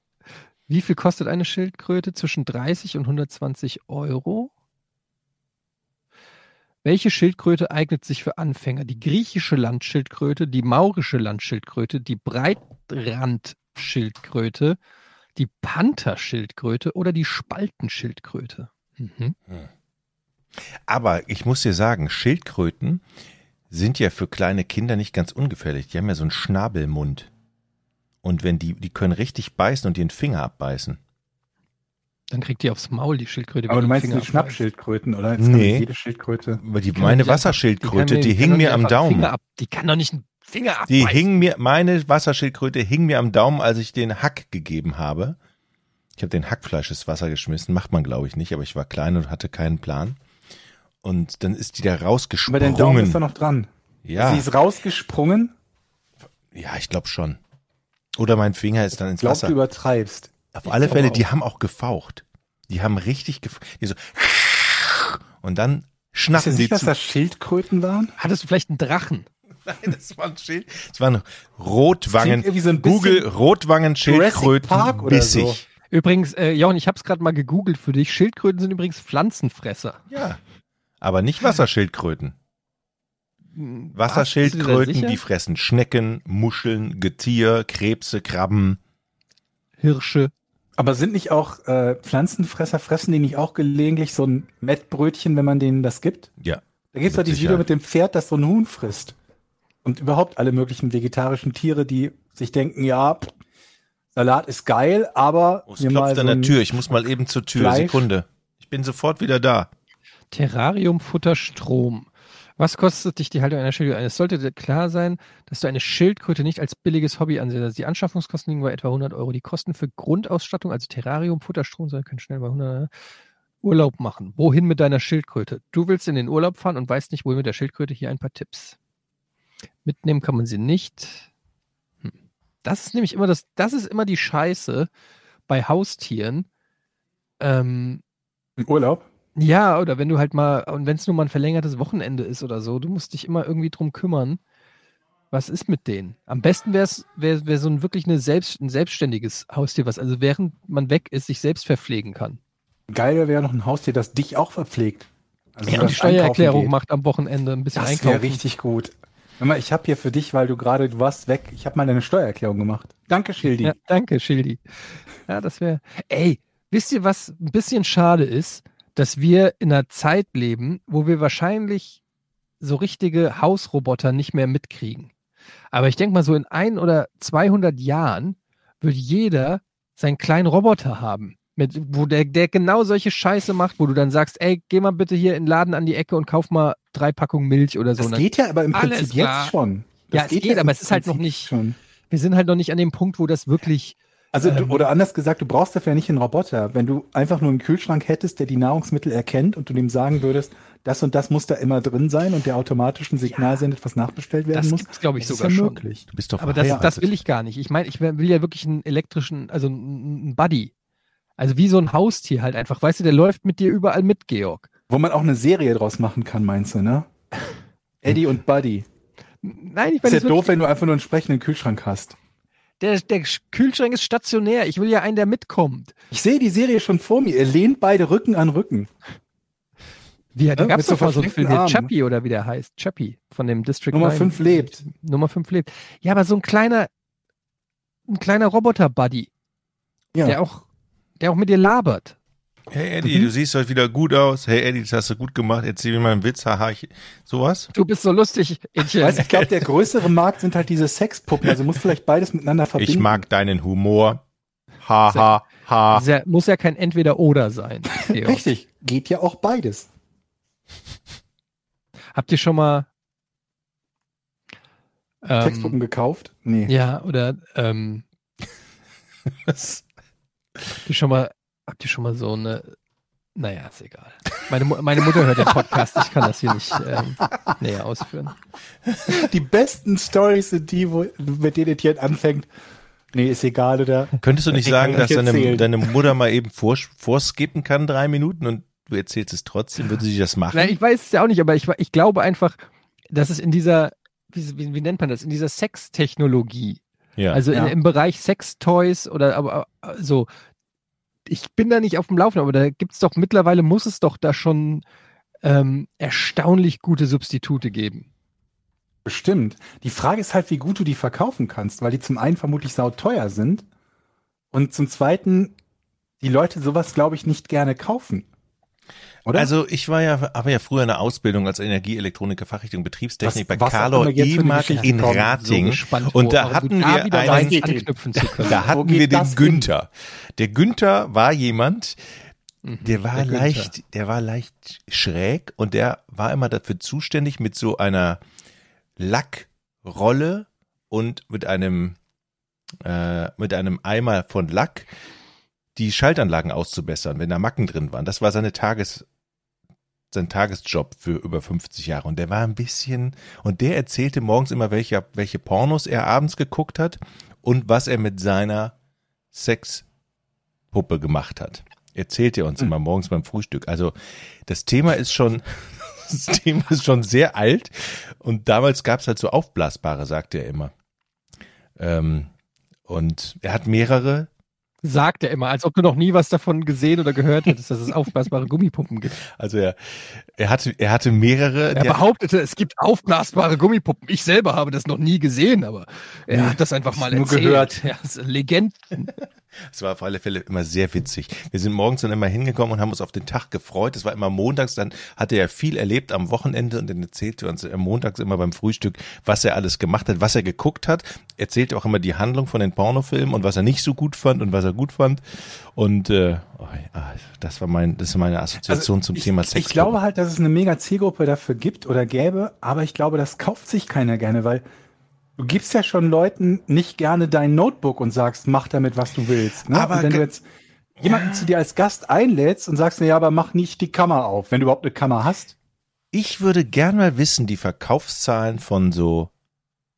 Wie viel kostet eine Schildkröte? Zwischen 30 und 120 Euro. Welche Schildkröte eignet sich für Anfänger? Die griechische Landschildkröte, die maurische Landschildkröte, die Breitrandschildkröte, die Pantherschildkröte oder die Spaltenschildkröte? Mhm. Aber ich muss dir sagen, Schildkröten sind ja für kleine Kinder nicht ganz ungefährlich. Die haben ja so einen Schnabelmund. Und wenn die, die können richtig beißen und den Finger abbeißen. Dann kriegt die aufs Maul die Schildkröte. Aber du meinst Finger die Schnappschildkröten, oder? Jetzt Nee. Jede Schildkröte. Die. Die meine Wasserschildkröte, die, kann hing mir am Daumen. Finger ab, die kann doch nicht einen Finger ab. Die hing mir, meine Wasserschildkröte hing mir am Daumen, als ich den Hack gegeben habe. Ich habe den Hackfleisch ins Wasser geschmissen, macht man glaube ich nicht, aber ich war klein und hatte keinen Plan. Und dann ist die da Aber rausgesprungen. dein Daumen ist da noch dran. ja, Sie ist rausgesprungen. ja, ich glaube schon. Oder mein Finger ist dann ins Glaub, du Wasser. übertreibst. Auf alle glaube Fälle, auch. die haben auch gefaucht. Die haben richtig gefaucht. Die so und dann Ist schnappen die sicher, dass zu. das Schildkröten waren? Hattest du vielleicht einen Drachen? Nein, das war ein Schild. Das waren Rotwangen. So ein Google Rotwangen Schildkröten Jurassic Park oder bissig. so. Übrigens, äh, Jochen, ich habe es gerade mal gegoogelt für dich. Schildkröten sind übrigens Pflanzenfresser. Ja. Aber nicht Wasserschildkröten. Hm, bist du dir da Wasserschildkröten, die fressen Schnecken, Muscheln, Getier, Krebse, Krabben. Hirsche. Aber sind nicht auch äh, Pflanzenfresser, fressen die nicht auch gelegentlich so ein Mettbrötchen, wenn man denen das gibt? Ja. Da gibt's doch Mit dieses. Video mit dem Pferd, das so ein Huhn frisst. Und überhaupt alle möglichen vegetarischen Tiere, die sich denken, ja, Salat ist geil, aber Oh, es mir mal klopft so an der Tür. Ich muss mal eben zur Tür. Fleisch. Sekunde. Ich bin sofort wieder da. Terrariumfutterstrom. Was kostet dich die Haltung einer Schildkröte? Es sollte klar sein, dass du eine Schildkröte nicht als billiges Hobby ansiehst. Also die Anschaffungskosten liegen bei etwa 100 Euro. Die Kosten für Grundausstattung, also Terrarium, Futterstrom, soll können schnell bei 100 Urlaub machen. Wohin mit deiner Schildkröte? Du willst in den Urlaub fahren und weißt nicht, wohin mit der Schildkröte. Hier ein paar Tipps. Mitnehmen kann man sie nicht. Hm. Das ist nämlich immer das, das ist immer die Scheiße bei Haustieren. Ähm, Im Urlaub? Ja, oder wenn du halt mal, und wenn es nur mal ein verlängertes Wochenende ist oder so, du musst dich immer irgendwie drum kümmern. Was ist mit denen? Am besten wäre es wär, wär so ein wirklich eine selbst, ein selbstständiges Haustier, was also während man weg ist, sich selbst verpflegen kann. Geil wäre noch ein Haustier, das dich auch verpflegt. Also Ja, das und die Steuererklärung macht am Wochenende ein bisschen Das einkaufen. wäre richtig gut. Mal, ich habe hier für dich, weil du gerade, du warst weg, ich habe mal deine Steuererklärung gemacht. Danke, Schildi. Ja, danke, Schildi. Ja, das wäre. Ey, wisst ihr, was ein bisschen schade ist? Dass wir in einer Zeit leben, wo wir wahrscheinlich so richtige Hausroboter nicht mehr mitkriegen. Aber ich denke mal, so in ein oder 200 Jahren wird jeder seinen kleinen Roboter haben. Mit, wo der, der genau solche Scheiße macht, wo du dann sagst, ey, geh mal bitte hier in den Laden an die Ecke und kauf mal drei Packungen Milch oder so. Das geht ja aber im Prinzip jetzt schon. Ja, Das es geht, im aber es ist halt noch nicht- Schon. wir sind halt noch nicht an dem Punkt, wo das wirklich Also, Ähm. du, oder anders gesagt, du brauchst dafür nicht einen Roboter. Wenn du einfach nur einen Kühlschrank hättest, der die Nahrungsmittel erkennt und du dem sagen würdest, das und das muss da immer drin sein und der automatisch ein Signal Ja. sendet, was nachbestellt werden Das muss. gibt's, glaub ich, das sogar ist ja schon. möglich. Du bist doch Aber das, das will ich gar nicht. Ich meine, ich will ja wirklich einen elektrischen, also einen Buddy. Also wie so ein Haustier halt einfach. Weißt du, der läuft mit dir überall mit, Georg. Wo man auch eine Serie draus machen kann, meinst du, ne? Eddie und Buddy. Nein, ich Ist meine, ja das wird- doof, wenn du einfach nur einen sprechenden Kühlschrank hast. Der, der Kühlschrank ist stationär. Ich will ja einen, der mitkommt. Ich sehe die Serie schon vor mir. Ihr lehnt beide Rücken an Rücken. Wie, da Ja, gab es so doch mal so einen Film, verschränkten der Armen. Chappie oder wie der heißt. Chappie von dem District Nummer 9. 5 lebt. Nummer 5 lebt. Ja, aber so ein kleiner, ein kleiner Roboter-Buddy, Ja. der auch, der auch mit dir labert. Hey Eddie, Mhm. du siehst heute wieder gut aus. Hey Eddie, das hast du gut gemacht. Erzähl mir mal einen Witz. Haha, ich, sowas? Du bist so lustig, Ädchen. Weißt, ich glaube, der größere Markt sind halt diese Sexpuppen. Also muss vielleicht beides miteinander verbinden. Ich mag deinen Humor. Ha, ha, ha. Ja, muss ja kein Entweder-Oder sein. Richtig. Geht ja auch beides. Habt ihr schon mal ähm, Sexpuppen gekauft? Nee. Ja, oder ähm, habt ihr schon mal, habt ihr schon mal so eine naja, ist egal. Meine, meine Mutter hört den Podcast, ich kann das hier nicht ähm, näher ausführen. Die besten Stories sind die, wo, mit denen hier anfängt. Nee, ist egal, oder? Könntest du nicht sagen, dass deine, deine Mutter mal eben vor, vorskippen kann, drei Minuten, und du erzählst es trotzdem? Würde sie das machen? Na, ich weiß es ja auch nicht, aber ich, ich glaube einfach, dass es in dieser, wie, wie, wie nennt man das, in dieser Sextechnologie, ja. also Ja. in, im Bereich Sextoys oder aber so, ich bin da nicht auf dem Laufenden, aber da gibt es doch mittlerweile, muss es doch da schon ähm, erstaunlich gute Substitute geben. Bestimmt. Die Frage ist halt, wie gut du die verkaufen kannst, weil die zum einen vermutlich sauteuer sind und zum zweiten die Leute sowas, glaube ich, nicht gerne kaufen. Oder? Also ich war ja, habe ja früher eine Ausbildung als Energieelektroniker Fachrichtung Betriebstechnik Was- bei Carlo E-Mark in. Rating. gespannt, Und da aber hatten wir da einen- rein geht anknüpfen zu können. Da hatten wir den das hin? Günther. Der Günther war jemand, Mhm, der war der Günther. leicht, der war leicht schräg und der war immer dafür zuständig mit so einer Lackrolle und mit einem äh, mit einem Eimer von Lack die Schaltanlagen auszubessern, wenn da Macken drin waren. Das war seine Tages sein Tagesjob für über 50 Jahre und der war ein bisschen und der erzählte morgens immer welche welche Pornos er abends geguckt hat und was er mit seiner Sexpuppe gemacht hat. Erzählt er uns Hm. immer morgens beim Frühstück. Also das Thema ist schon, das Thema ist schon sehr alt und damals gab es halt so aufblasbare, sagte er immer. Ähm, und er hat mehrere. Sagt er immer, als ob du noch nie was davon gesehen oder gehört hättest, dass es aufblasbare Gummipumpen gibt. Also er, er hatte, er hatte mehrere. Er behauptete, es gibt aufblasbare Gummipuppen. Ich selber habe das noch nie gesehen, aber er hat das einfach mal nur erzählt. gehört. Ja, Legenden. Es war auf alle Fälle immer sehr witzig. Wir sind morgens dann immer hingekommen und haben uns auf den Tag gefreut. Es war immer montags, dann hatte er viel erlebt am Wochenende und dann erzählte er uns montags immer beim Frühstück, was er alles gemacht hat, was er geguckt hat. Erzählte auch immer die Handlung von den Pornofilmen und was er nicht so gut fand und was er gut fand. Und äh, oh, ja, das war mein, das ist meine Assoziation Also zum ich, Thema Sex. Ich glaube halt, dass es eine mega Zielgruppe dafür gibt oder gäbe, aber ich glaube, das kauft sich keiner gerne, weil du gibst ja schon Leuten nicht gerne dein Notebook und sagst, mach damit, was du willst. Ne? Aber und wenn du jetzt jemanden zu dir als Gast einlädst und sagst, na ja, aber mach nicht die Kammer auf, wenn du überhaupt eine Kammer hast. Ich würde gern mal wissen, die Verkaufszahlen von so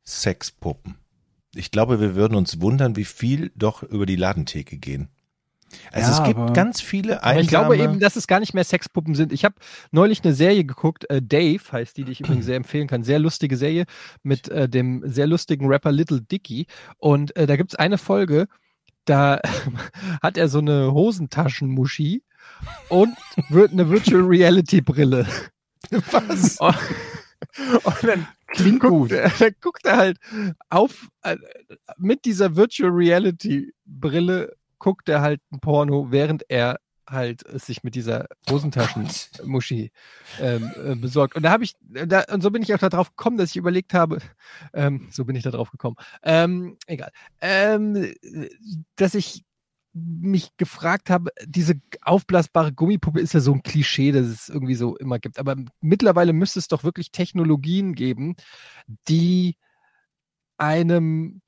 Sexpuppen. Ich glaube, wir würden uns wundern, wie viel doch über die Ladentheke gehen. Also Ja, es gibt ganz viele Aber ich glaube einsame- eben, dass es gar nicht mehr Sexpuppen sind. Ich habe neulich eine Serie geguckt, äh, Dave heißt die, die ich übrigens sehr empfehlen kann. Sehr lustige Serie mit äh, dem sehr lustigen Rapper Little Dicky. Und äh, da gibt's eine Folge, da hat er so eine Hosentaschenmuschi und wird eine Virtual Reality Brille. Was? Und, und dann Klingt guckt, gut. er- dann guckt er halt auf, äh, mit dieser Virtual Reality Brille guckt er halt ein Porno, während er halt sich mit dieser Hosentaschenmuschi ähm, äh, besorgt. Und da habe ich, da, und so bin ich auch darauf gekommen, dass ich überlegt habe, ähm, so bin ich da drauf gekommen, ähm, egal, ähm, dass ich mich gefragt habe, diese aufblasbare Gummipuppe ist ja so ein Klischee, das es irgendwie so immer gibt. Aber mittlerweile müsste es doch wirklich Technologien geben, die einem,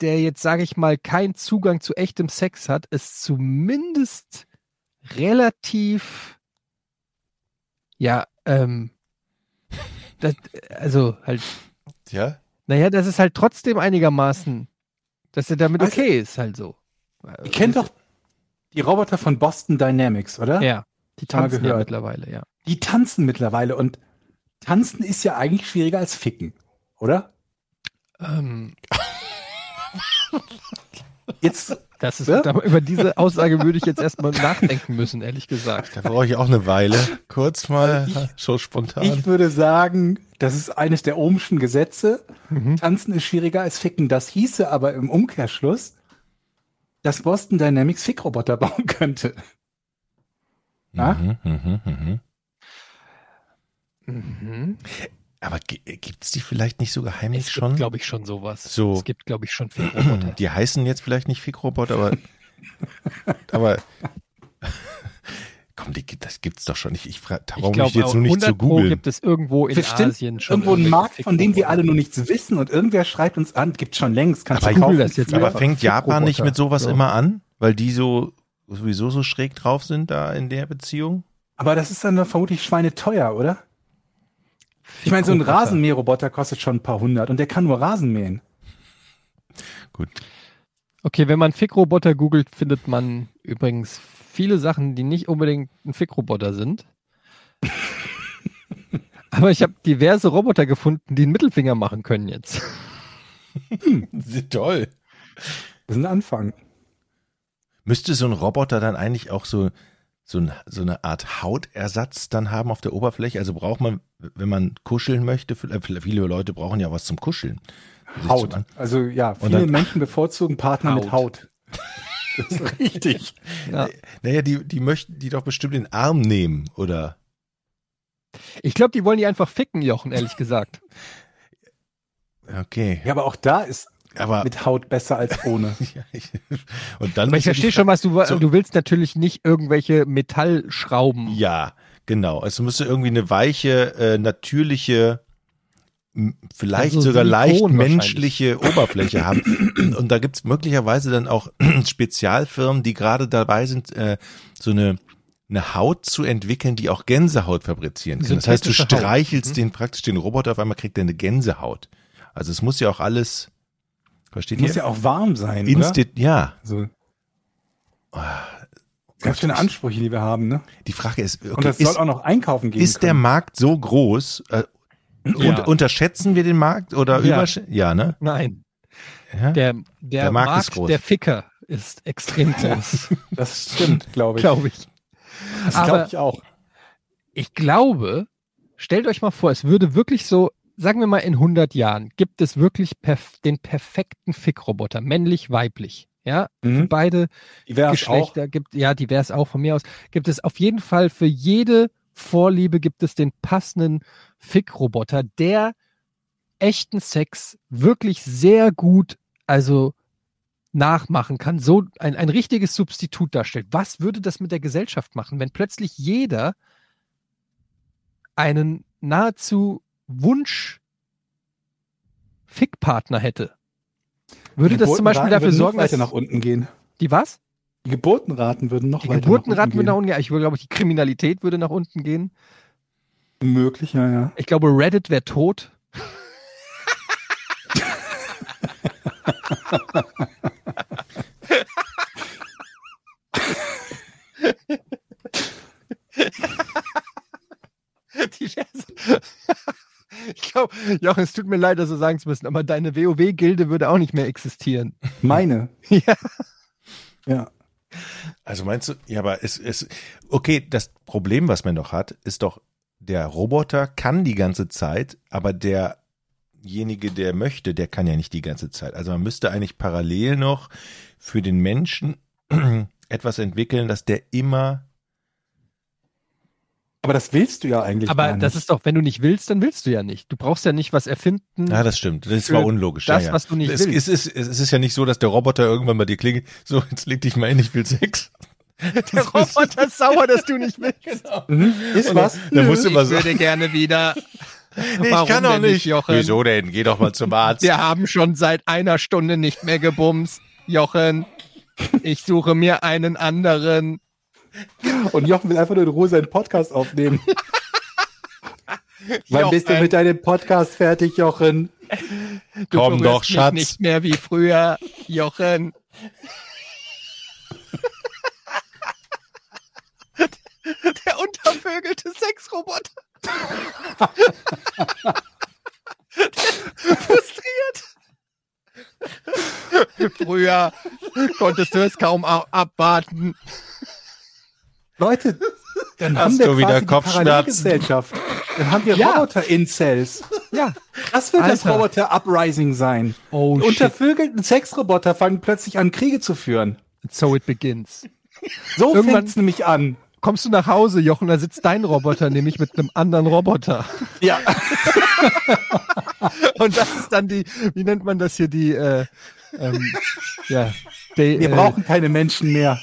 der jetzt, sage ich mal, keinen Zugang zu echtem Sex hat, es zumindest relativ, ja, ähm, das, also halt, Ja? naja, das ist halt trotzdem einigermaßen, dass er damit Also- okay ist, halt so. Ihr kennt doch die Roboter von Boston Dynamics, oder? Ja, die tanzen ja mittlerweile, ja. Die tanzen mittlerweile und tanzen ist ja eigentlich schwieriger als ficken, oder? Ähm, Jetzt, das ist, Ja? da, über diese Aussage würde ich jetzt erstmal nachdenken müssen, ehrlich gesagt. Da brauche ich auch eine Weile. Kurz mal, so spontan. ich würde sagen, das ist eines der Ohmschen Gesetze. Mhm. Tanzen ist schwieriger als ficken. Das hieße aber im Umkehrschluss, dass Boston Dynamics Fickroboter bauen könnte. Ja? Mhm, mhm, mhm. Mhm. Aber gibt es die vielleicht nicht sogar heimlich Es schon? gibt, glaube ich, schon sowas. So. Es gibt, glaube ich, schon viele Roboter. Die heißen jetzt vielleicht nicht Fickroboter, aber aber komm, die, das gibt's doch schon. Ich, ich frage, Ich warum glaube, ich jetzt nur nicht 100 zu googeln. gibt es irgendwo in Bestimmt Asien schon. irgendwo einen Markt, von dem wir Fickroboter. alle nur nichts wissen und irgendwer schreibt uns an, gibt schon längst, kannst Aber du ich kaufen. das jetzt Aber fängt Japan nicht Fickroboter. mit sowas So. immer an, weil die so sowieso so schräg drauf sind da in der Beziehung? Aber das ist dann doch vermutlich schweineteuer, oder? Ich meine, so ein. Rasenmäherroboter kostet schon ein paar hundert und der kann nur Rasen mähen. Gut. Okay, wenn man Fickroboter googelt, findet man übrigens viele Sachen, die nicht unbedingt ein Fickroboter sind. Aber ich habe diverse Roboter gefunden, die einen Mittelfinger machen können jetzt. Toll. Das ist ein Anfang. Müsste so ein Roboter dann eigentlich auch so so, ein, so eine Art Hautersatz dann haben auf der Oberfläche? Also braucht man, wenn man kuscheln möchte, viele Leute brauchen ja was zum Kuscheln. Haut. Also ja, viele dann- Menschen bevorzugen Partner mit Haut. Das ist richtig. Ja. Naja, die, die möchten die doch bestimmt den Arm nehmen, oder? Ich glaube, die wollen die einfach ficken, Jochen, ehrlich gesagt. Okay. Ja, aber auch da ist Aber mit Haut besser als ohne. Ja, ich, und dann Aber ich verstehe schon, was du So. Du willst natürlich nicht irgendwelche Metallschrauben. Ja, genau. Also müsste irgendwie eine weiche, äh, natürliche, vielleicht Also sogar leicht menschliche Oberfläche haben. Und da gibt's möglicherweise dann auch Spezialfirmen, die gerade dabei sind, äh, so eine eine Haut zu entwickeln, die auch Gänsehaut fabrizieren kann. Das heißt, du Synthetische Haut. streichelst Mhm. den praktisch den Roboter, auf einmal kriegt er eine Gänsehaut. Also es muss ja auch alles, versteht Muss ihr? ja auch warm sein, oder? Insti ja. So. Ganz schöne Ansprüche, die wir haben, ne? Die Frage ist, okay, Und das ist, soll auch noch einkaufen gehen. ist der können. Markt so groß? Äh, Ja. und, unterschätzen wir den Markt oder Ja. übersch ja, ne? Nein. Ja? Der, der, Der Markt Markt, ist groß. der Ficker ist extrem groß, Das stimmt, glaube ich. glaube ich. das glaube ich auch. Ich glaube, stellt euch mal vor, es würde wirklich so, sagen wir mal in 100 Jahren, gibt es wirklich perf den perfekten Fickroboter, männlich, weiblich. Ja, Mhm. beide Divers auch. Geschlechter gibt, ja, divers auch von mir aus, gibt es auf jeden Fall für jede Vorliebe gibt es den passenden Fick-Roboter, der echten Sex wirklich sehr gut, also nachmachen kann, so ein, ein richtiges Substitut darstellt. Was würde das mit der Gesellschaft machen, wenn plötzlich jeder einen nahezu Wunsch Fickpartner hätte? Würde das zum Beispiel dafür sorgen, dass nach unten gehen. die was? Die Geburtenraten würden noch Die weiter Geburtenraten nach würden nach unten unten gehen. Ich würde, glaube ich, die Kriminalität würde nach unten gehen. Möglich, ja, ja. Ich glaube, Reddit wäre tot. Die wär's- ich glaube, Jochen, es tut mir leid, das so sagen zu müssen, aber deine WoW-Gilde würde auch nicht mehr existieren. Meine. Ja. Ja. Also meinst du, ja, aber es ist, okay, das Problem, was man doch hat, ist doch, der Roboter kann die ganze Zeit, aber derjenige, der möchte, der kann ja nicht die ganze Zeit. Also man müsste eigentlich parallel noch für den Menschen etwas entwickeln, dass der immer, Aber das willst du ja eigentlich Aber gar das nicht. ist doch, wenn du nicht willst, dann willst du ja nicht. Du brauchst ja nicht was erfinden. ja, das stimmt, das war unlogisch. das, ja, ja. was du nicht es, willst. Es ist, es ist ja nicht so, dass der Roboter irgendwann bei dir klingelt, so, jetzt leg dich mal hin, ich will Sex. der Roboter ist sauer, dass du nicht willst. Mhm. Ist Und was? Der muss Ich immer sagen, würde gerne wieder. nee, ich Warum kann doch nicht, Jochen? Wieso denn? Geh doch mal zum Arzt. Wir haben schon seit einer Stunde nicht mehr gebumst, Jochen. Ich suche mir einen anderen. Und Jochen will einfach nur in Ruhe seinen Podcast aufnehmen. Wann bist du mit deinem Podcast fertig, Jochen? du Komm doch, mich Schatz. Nicht mehr wie früher, Jochen. Der untervögelte Sexroboter. Frustriert. Früher konntest du es kaum abwarten. Leute, dann Hast haben wir wieder Kopfschmerzen? Dann haben wir Ja. Roboter-Incels. Ja. Das wird das Alter. Roboter-Uprising sein. Oh, Die Untervögelten Sexroboter fangen plötzlich an, Kriege zu führen. So it begins. So fängt's nämlich an. Kommst du nach Hause, Jochen, da sitzt dein Roboter nämlich mit einem anderen Roboter. Ja. Und das ist dann die, wie nennt man das hier, die, äh, ähm, ja, die, Wir äh, brauchen keine Menschen mehr.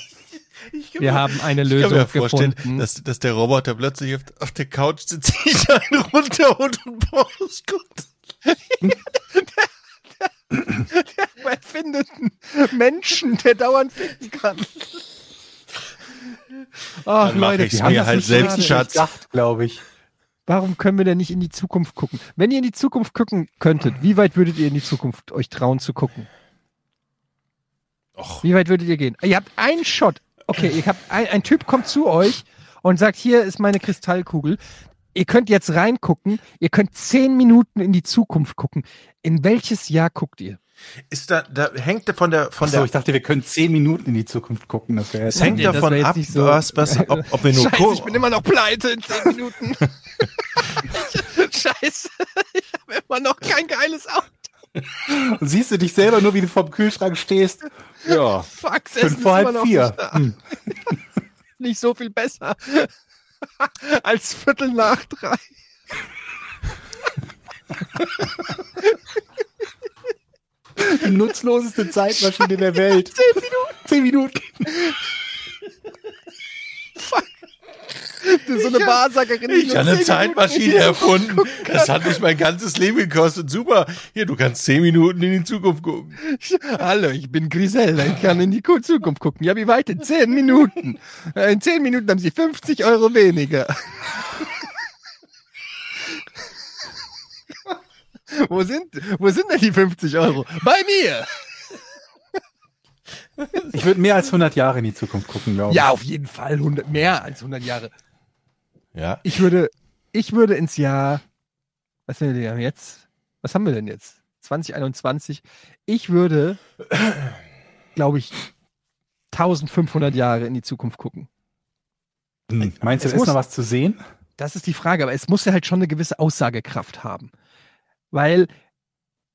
Wir haben eine Ich kann Lösung mir vorstellen, gefunden. dass, dass der Roboter plötzlich auf, auf der Couch sitzt, sich einen runterholt und Pornos guckt. Man findet einen Menschen, der dauernd ficken kann. Ach, Dann mach Leute, ich's wir haben mir das halt selbst, gerade- Schatz. Gedacht, glaube ich. Warum können wir denn nicht in die Zukunft gucken? Wenn ihr in die Zukunft gucken könntet, wie weit würdet ihr in die Zukunft euch trauen zu gucken? Och, Wie weit würdet ihr gehen? Ihr habt einen Shot. Okay, ihr habt ein, ein Typ kommt zu euch und sagt, hier ist meine Kristallkugel. Ihr könnt jetzt reingucken. Ihr könnt zehn Minuten in die Zukunft gucken. In welches Jahr guckt ihr? ist da, da hängt der von der, von Achso, der, ich dachte, wir können zehn Minuten in die Zukunft gucken. Das wäre es hängt Nee, davon ab, nicht so- was, was, ob, ob wir nur Scheiße, ko- ich bin immer noch pleite in zehn Minuten. Scheiße, ich habe immer noch kein geiles Auto. Und siehst du dich selber nur, wie du vorm Kühlschrank stehst? Ja. Fuck, Fünf ist vor halb vier. nicht. Hm. Nicht so viel besser als Viertel nach drei. Die nutzloseste Zeitmaschine der Welt. Zehn Minuten. Zehn Minuten. So eine Wahrsagerin. Ich habe eine Zeitmaschine erfunden. Das hat mich mein ganzes Leben gekostet. Super. Hier, du kannst zehn Minuten in die Zukunft gucken. Hallo, ich bin Griselda, ich kann in die Ku- Zukunft gucken. Ja, wie weit? In zehn Minuten. Äh, In zehn Minuten haben sie 50 Euro weniger. wo, sind, wo sind denn die 50 Euro? Bei mir! Ich würde mehr als 100 Jahre in die Zukunft gucken, glaube ich. Ja, auf jeden Fall 100, mehr als 100 Jahre. Ja. Ich würde, ich würde ins Jahr, was sind wir denn jetzt? Was haben wir denn jetzt? 2021. Ich würde, glaube ich, 1500 Jahre in die Zukunft gucken. Hm. Meinst du, Es ist muss- noch was zu sehen? Das ist die Frage, aber es muss ja halt schon eine gewisse Aussagekraft haben. Weil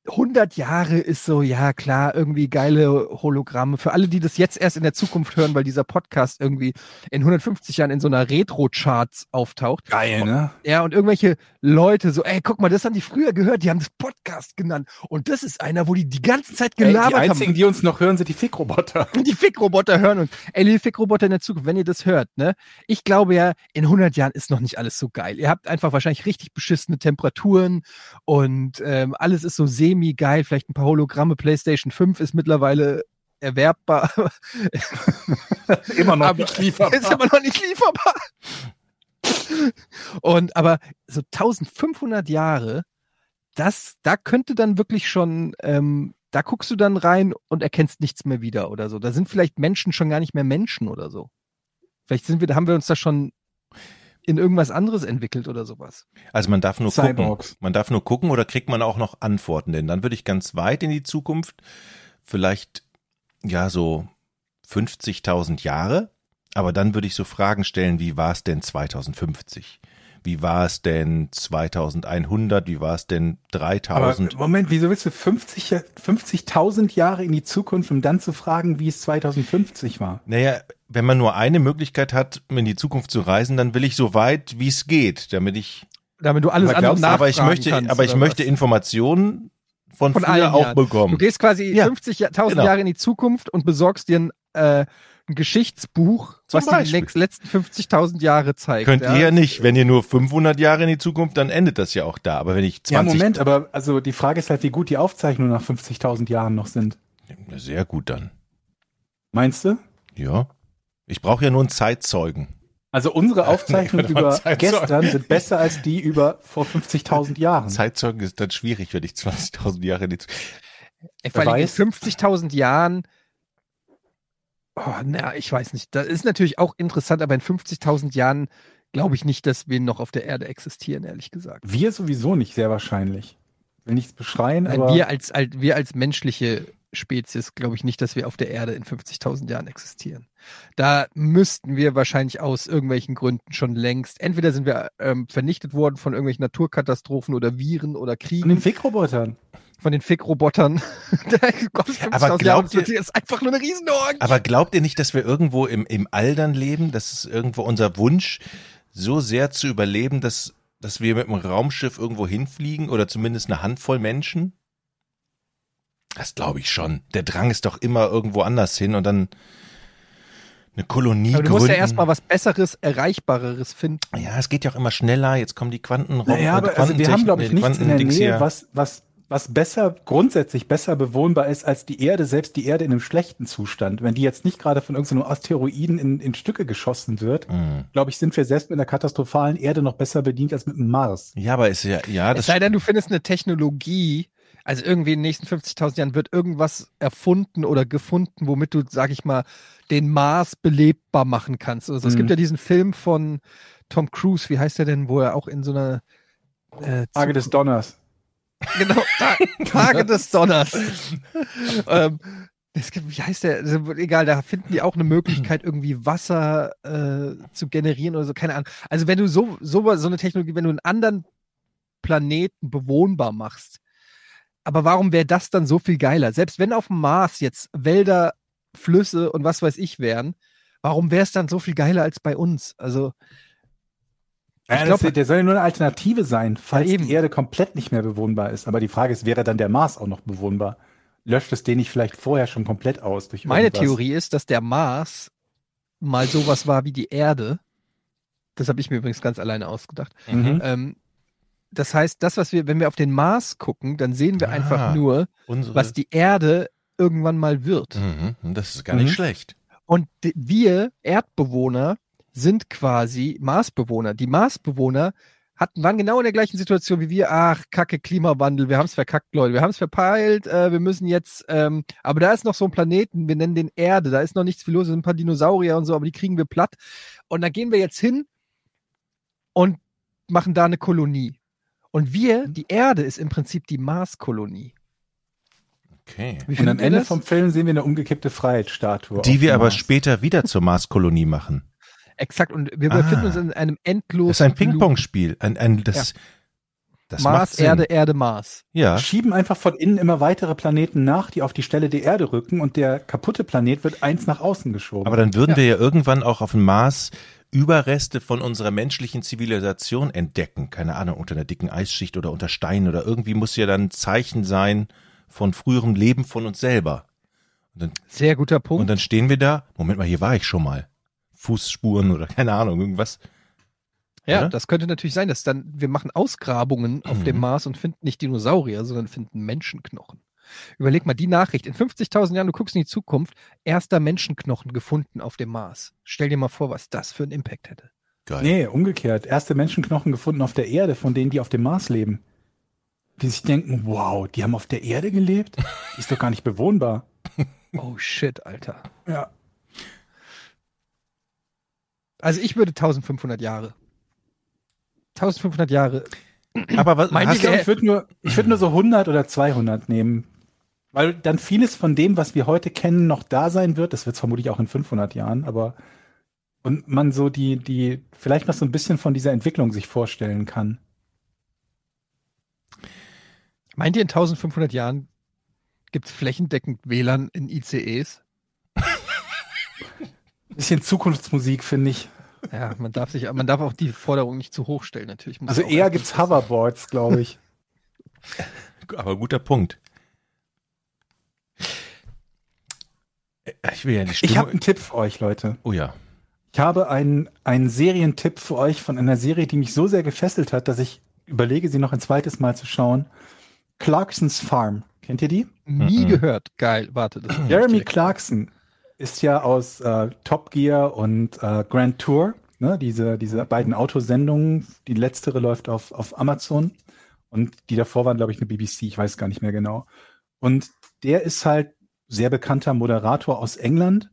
100 Jahre ist so, ja klar, irgendwie geile Hologramme. Für alle, die das jetzt erst in der Zukunft hören, weil dieser Podcast irgendwie in 150 Jahren in so einer Retro-Charts auftaucht. Geil, ne? Ja, und irgendwelche Leute so, ey, guck mal, das haben die früher gehört, die haben das Podcast genannt. Und das ist einer, wo die die ganze Zeit Ey, die gelabert einzigen, haben. die uns noch hören, sind die Fickroboter. Die Fickroboter hören uns. Ey, liebe Fickroboter in der Zukunft, wenn ihr das hört, ne? Ich glaube ja, in 100 Jahren ist noch nicht alles so geil. Ihr habt einfach wahrscheinlich richtig beschissene Temperaturen und ähm, alles ist so semi-geil. Vielleicht ein paar Hologramme. PlayStation 5 ist mittlerweile erwerbbar. Immer noch Aber- nicht lieferbar. ist immer noch nicht lieferbar. Und aber so 1500 Jahre, das, da könnte dann wirklich schon, ähm, da guckst du dann rein und erkennst nichts mehr wieder oder so. Da sind vielleicht Menschen schon gar nicht mehr Menschen oder so. Vielleicht sind wir, haben wir uns da schon in irgendwas anderes entwickelt oder sowas. Also man darf nur gucken. Cyborgs. Man darf nur gucken oder kriegt man auch noch Antworten? Denn dann würde ich ganz weit in die Zukunft, vielleicht ja so 50.000 Jahre, aber dann würde ich so Fragen stellen, wie war es denn 2050? Wie war es denn 2100? Wie war es denn Aber 3000? Moment, wieso willst du 50 Ja- 50.000 Jahre in die Zukunft, um dann zu fragen, wie es 2050 war? Naja, wenn man nur eine Möglichkeit hat, in die Zukunft zu reisen, dann will ich so weit, wie es geht, damit ich, Damit du alles Aber andere glaubst du- aber ich nachfragen möchte, kannst aber ich möchte was? Informationen von, Von früher allen auch Jahren. bekommen. Du gehst quasi Ja. 50.000 Genau. Jahre in die Zukunft und besorgst dir ein, äh, ein Geschichtsbuch, Zum was die Beispiel. nächsten, letzten 50.000 Jahre zeigt. Könnt ja? ihr ja nicht. Wenn ihr nur 500 Jahre in die Zukunft, dann endet das ja auch da. Aber wenn ich 20, Ja, Moment, aber also die Frage ist halt, wie gut die Aufzeichnungen nach 50.000 Jahren noch sind. sehr gut dann. Meinst du? Ja. Ich brauche ja nur einen Zeitzeugen. Also unsere Aufzeichnungen über Zeitzeugen. gestern sind besser als die über vor 50.000 Jahren. Zeitzeugen ist dann schwierig, wenn ich 20.000 Jahre in die Zukunft. Ey, vor allem in weiß. 50.000 Jahren. Oh, na, ich weiß nicht. Das ist natürlich auch interessant, aber in 50.000 Jahren glaube ich nicht, dass wir noch auf der Erde existieren, ehrlich gesagt. Wir sowieso nicht, sehr wahrscheinlich. Will nichts beschreien, Nein, aber wir als, als, wir als menschliche Spezies glaube ich nicht, dass wir auf der Erde in 50.000 Jahren existieren. Da müssten wir wahrscheinlich aus irgendwelchen Gründen schon längst, entweder sind wir ähm, vernichtet worden von irgendwelchen Naturkatastrophen oder Viren oder von Kriegen, den Fickrobotern. Von den Fick-Robotern. Da kommt 50.000 aber glaubt ihr- das ist einfach nur eine Riesenorgie. Aber glaubt ihr nicht, dass wir irgendwo im, im All dann leben? Das ist irgendwo unser Wunsch, so sehr zu überleben, dass, dass wir mit einem Raumschiff irgendwo hinfliegen oder zumindest eine Handvoll Menschen? Das glaube ich schon. Der Drang ist doch immer irgendwo anders hin und dann eine Kolonie Aber du musst ja gründen. erstmal was Besseres, Erreichbareres finden. Ja, es geht ja auch immer schneller. Jetzt kommen die Quanten Naja, aber also wir haben, glaube ich, nichts in der Nähe, was was, was, besser, grundsätzlich besser bewohnbar ist als die Erde, selbst die Erde in einem schlechten Zustand. Wenn die jetzt nicht gerade von irgendeinem Asteroiden in, in Stücke geschossen wird, Hm. glaube ich, sind wir selbst mit einer katastrophalen Erde noch besser bedient als mit dem Mars. Ja, aber ist ja, ja, Es das sei denn, du findest eine Technologie, also irgendwie in den nächsten 50.000 Jahren wird irgendwas erfunden oder gefunden, womit du, sag ich mal, den Mars belebbar machen kannst. Also, Es Mhm. gibt ja diesen Film von Tom Cruise, wie heißt der denn, wo er auch in so einer äh, Tage des Donners. Genau, Ta Tage des Donners. ähm, es gibt, wie heißt der? Egal, da finden die auch eine Möglichkeit, irgendwie Wasser äh, zu generieren oder so, keine Ahnung. Also wenn du so, so, so eine Technologie, wenn du einen anderen Planeten bewohnbar machst, aber warum wäre das dann so viel geiler? Selbst wenn auf dem Mars jetzt Wälder, Flüsse und was weiß ich wären, warum wäre es dann so viel geiler als bei uns? Also, Ja, glaub- das, der soll ja nur eine Alternative sein, falls eben. die Erde komplett nicht mehr bewohnbar ist. Aber die Frage ist, wäre dann der Mars auch noch bewohnbar? Löscht es den nicht vielleicht vorher schon komplett aus? Durch Meine irgendwas? Theorie ist, dass der Mars mal sowas war wie die Erde. Das habe ich mir übrigens ganz alleine ausgedacht. Mhm. Ähm, das heißt, das, was wir, wenn wir auf den Mars gucken, dann sehen wir Ah. einfach nur, unsere, was die Erde irgendwann mal wird. mhm, das ist gar Mhm. nicht schlecht. Und wir Erdbewohner sind quasi Marsbewohner. Die Marsbewohner hatten, waren genau in der gleichen Situation wie wir. Ach, kacke Klimawandel, wir haben es verkackt, Leute. Wir haben es verpeilt, äh, wir müssen jetzt, ähm, aber da ist noch so ein Planeten, wir nennen den Erde, da ist noch nichts viel los, es sind ein paar Dinosaurier und so, aber die kriegen wir platt. Und da gehen wir jetzt hin und machen da eine Kolonie. Und wir, die Erde ist im Prinzip die Marskolonie. Okay. Wie Und am Ende das? vom Film sehen wir eine umgekippte Freiheitsstatue. Die wir aber Mars. später wieder zur Marskolonie machen. Exakt, und wir Ah. befinden uns in einem endlos Das ist ein Ping-Pong-Spiel. Ein, ein, das, Das macht Mars. Erde, Erde, Mars. Ja. Schieben einfach von innen immer weitere Planeten nach, die auf die Stelle der Erde rücken und der kaputte Planet wird eins nach außen geschoben. Aber dann würden wir ja irgendwann auch auf dem Mars Überreste von unserer menschlichen Zivilisation entdecken. Keine Ahnung, unter einer dicken Eisschicht oder unter Steinen oder irgendwie muss ja dann ein Zeichen sein von früherem Leben von uns selber. Und dann, Sehr guter Punkt. und dann stehen wir da, Moment mal, hier war ich schon mal. Fußspuren oder keine Ahnung, irgendwas. ja, oder? das könnte natürlich sein, dass dann wir machen Ausgrabungen auf Mhm. dem Mars und finden nicht Dinosaurier, sondern finden Menschenknochen. Überleg mal die Nachricht. In 50.000 Jahren, du guckst in die Zukunft, erster Menschenknochen gefunden auf dem Mars. Stell dir mal vor, was das für einen Impact hätte. Geil. nee, umgekehrt. Erste Menschenknochen gefunden auf der Erde, von denen, die auf dem Mars leben. Die sich denken, wow, die haben auf der Erde gelebt? Die ist doch gar nicht bewohnbar. Oh shit, Alter. Ja. Also ich würde 1500 Jahre. 1500 Jahre. Aber was, hast ihr, du, Ich würde nur, ich würde nur so 100 oder 200 nehmen. Weil dann vieles von dem, was wir heute kennen, noch da sein wird. Das wird es vermutlich auch in 500 Jahren, aber und man so die, die, vielleicht noch so ein bisschen von dieser Entwicklung sich vorstellen kann. Meint ihr in 1500 Jahren gibt es flächendeckend WLAN in ICEs? Bisschen Zukunftsmusik, finde ich. Ja, man darf sich, man darf auch die Forderung nicht zu hoch stellen, natürlich. Muss Also eher gibt's wissen. Hoverboards, glaube ich. aber guter Punkt. Ich will ja die Ich habe einen Tipp für euch, Leute. oh ja. Ich habe einen, einen Serientipp für euch von einer Serie, die mich so sehr gefesselt hat, dass ich überlege, sie noch ein zweites Mal zu schauen. Clarksons Farm. Kennt ihr die? Nie Mhm. gehört. Geil, warte. Das Jeremy. Clarkson ist ja aus äh, Top Gear und äh, Grand Tour, ne, diese, diese beiden Autosendungen. Die letztere läuft auf, auf Amazon und die davor waren, glaube ich, eine BBC, ich weiß gar nicht mehr genau. Und der ist halt sehr bekannter Moderator aus England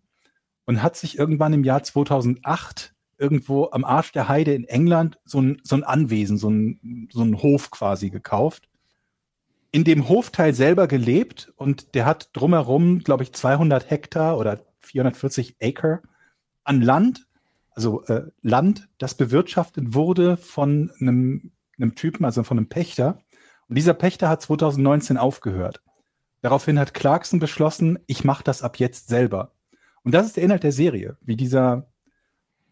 und hat sich irgendwann im Jahr 2008 irgendwo am Arsch der Heide in England so ein, so ein Anwesen, so ein, so ein Hof quasi gekauft in dem Hofteil selber gelebt und der hat drumherum, glaube ich, 200 Hektar oder 440 Acre an Land, also äh, Land, das bewirtschaftet wurde von einem, einem Typen, also von einem Pächter. Und dieser Pächter hat 2019 aufgehört. Daraufhin hat Clarkson beschlossen, ich mache das ab jetzt selber. Und das ist der Inhalt der Serie, wie dieser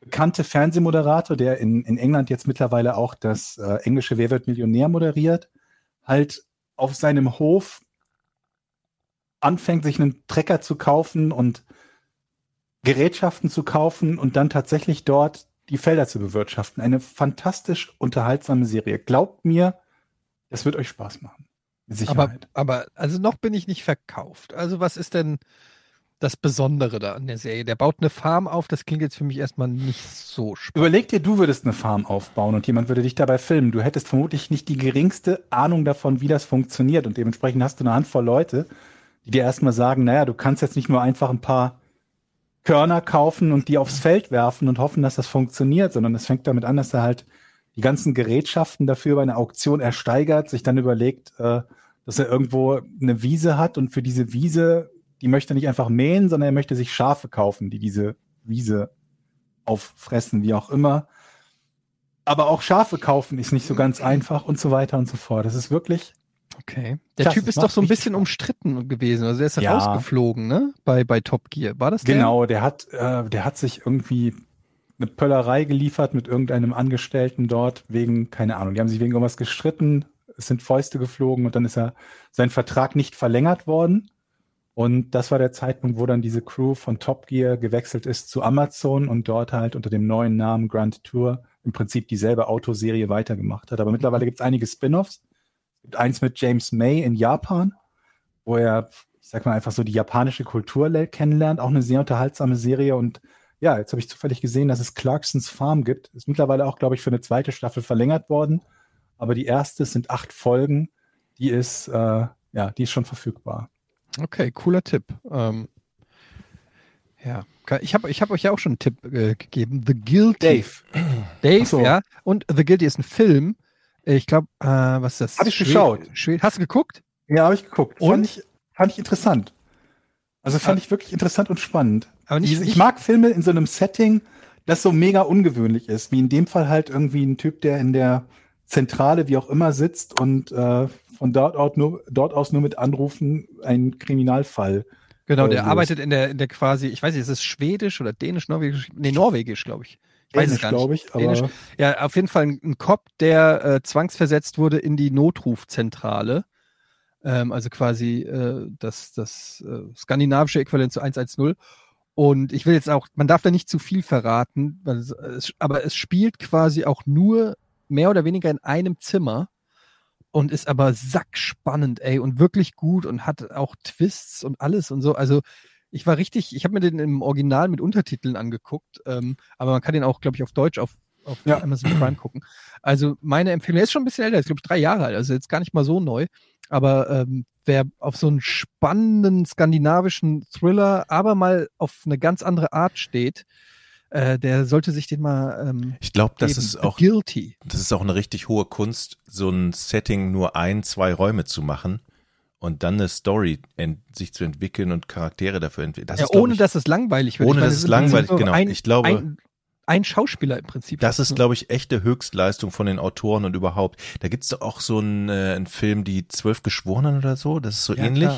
bekannte Fernsehmoderator, der in, in England jetzt mittlerweile auch das äh, englische Wer wird Millionär moderiert, halt auf seinem Hof anfängt, sich einen Trecker zu kaufen und Gerätschaften zu kaufen und dann tatsächlich dort die Felder zu bewirtschaften. Eine fantastisch unterhaltsame Serie. Glaubt mir, es wird euch Spaß machen. Aber, Sicherheit. aber, also noch bin ich nicht verkauft. Also was ist denn das Besondere da an der Serie? Der baut eine Farm auf, das klingt jetzt für mich erstmal nicht so spannend. Überleg dir, du würdest eine Farm aufbauen und jemand würde dich dabei filmen. Du hättest vermutlich nicht die geringste Ahnung davon, wie das funktioniert. Und dementsprechend hast du eine Handvoll Leute, die dir erstmal sagen, naja, du kannst jetzt nicht nur einfach ein paar Körner kaufen und die aufs Feld werfen und hoffen, dass das funktioniert, sondern es fängt damit an, dass er halt die ganzen Gerätschaften dafür bei einer Auktion ersteigert, sich dann überlegt, äh, dass er irgendwo eine Wiese hat und für diese Wiese, die möchte er nicht einfach mähen, sondern er möchte sich Schafe kaufen, die diese Wiese auffressen, wie auch immer. Aber auch Schafe kaufen ist nicht so ganz einfach und so weiter und so fort. Das ist wirklich, Okay. Der Das Typ ist doch so ein bisschen Spaß. umstritten gewesen. Also er ist Ja. rausgeflogen, ne? Bei, bei Top Gear. War das der? genau, der hat, äh, der hat sich irgendwie eine Pöllerei geliefert mit irgendeinem Angestellten dort wegen, keine Ahnung, die haben sich wegen irgendwas gestritten, es sind Fäuste geflogen und dann ist er sein Vertrag nicht verlängert worden. Und das war der Zeitpunkt, wo dann diese Crew von Top Gear gewechselt ist zu Amazon und dort halt unter dem neuen Namen Grand Tour im Prinzip dieselbe Autoserie weitergemacht hat. Aber mittlerweile gibt es einige Spin-offs. Gibt eins mit James May in Japan, wo er, ich sag mal, einfach so die japanische Kultur le- kennenlernt. Auch eine sehr unterhaltsame Serie. Und ja, jetzt habe ich zufällig gesehen, dass es Clarksons Farm gibt. Ist mittlerweile auch, glaube ich, für eine zweite Staffel verlängert worden. Aber die erste sind acht Folgen. Die ist, äh, ja, die ist schon verfügbar. Okay, cooler Tipp. Ähm, ja, ich habe ich hab euch ja auch schon einen Tipp äh, gegeben. The Guilty. Dave, Dave, so. ja. Und The Guilty ist ein Film. Ich glaube, äh, was ist das? Hab ich Schwed- geschaut. Schwed Hast du geguckt? ja, habe ich geguckt. Und? Fand ich, fand ich interessant. Also fand ich wirklich interessant und spannend. Aber nicht, nicht ich mag Filme in so einem Setting, das so mega ungewöhnlich ist, wie in dem Fall halt irgendwie ein Typ, der in der Zentrale, wie auch immer, sitzt und äh, von dort, aus nur, dort aus nur mit Anrufen einen Kriminalfall. Genau, äh, der löst. arbeitet in der, in der quasi, ich weiß nicht, ist es schwedisch oder dänisch, norwegisch? Nee, norwegisch, glaube ich. Ich weiß es Dänisch, gar nicht. glaube ich, Dänisch. aber Ja, auf jeden Fall ein, Cop, der äh, zwangsversetzt wurde in die Notrufzentrale. Ähm, also quasi äh, das, das äh, skandinavische Äquivalent zu 110. Und ich will jetzt auch, man darf da nicht zu viel verraten, es, aber es spielt quasi auch nur mehr oder weniger in einem Zimmer und ist aber sackspannend, ey, und wirklich gut und hat auch Twists und alles und so. Also ich war richtig, ich habe mir den im Original mit Untertiteln angeguckt, ähm, aber man kann den auch, glaube ich, auf Deutsch auf, auf Ja. Amazon Prime gucken. Also meine Empfehlung, er ist schon ein bisschen älter, ist glaube ich drei Jahre alt, also jetzt gar nicht mal so neu. Aber ähm, wer auf so einen spannenden skandinavischen Thriller, aber mal auf eine ganz andere Art steht, äh, der sollte sich den mal ähm, Ich glaube, das geben. ist auch Guilty. das ist auch eine richtig hohe Kunst, so ein Setting nur ein, zwei Räume zu machen und dann eine Story sich zu entwickeln und Charaktere dafür entwickeln. Das ja, ist, ohne ich, dass es langweilig wird. ohne, meine, dass es langweilig- genau. Ein, Ich glaube- ein, ein Schauspieler im Prinzip. Das ist, glaube ich, echte Höchstleistung von den Autoren und überhaupt. Da gibt's doch auch so einen, äh, einen Film, die Zwölf Geschworenen oder so, das ist so Ja, ähnlich.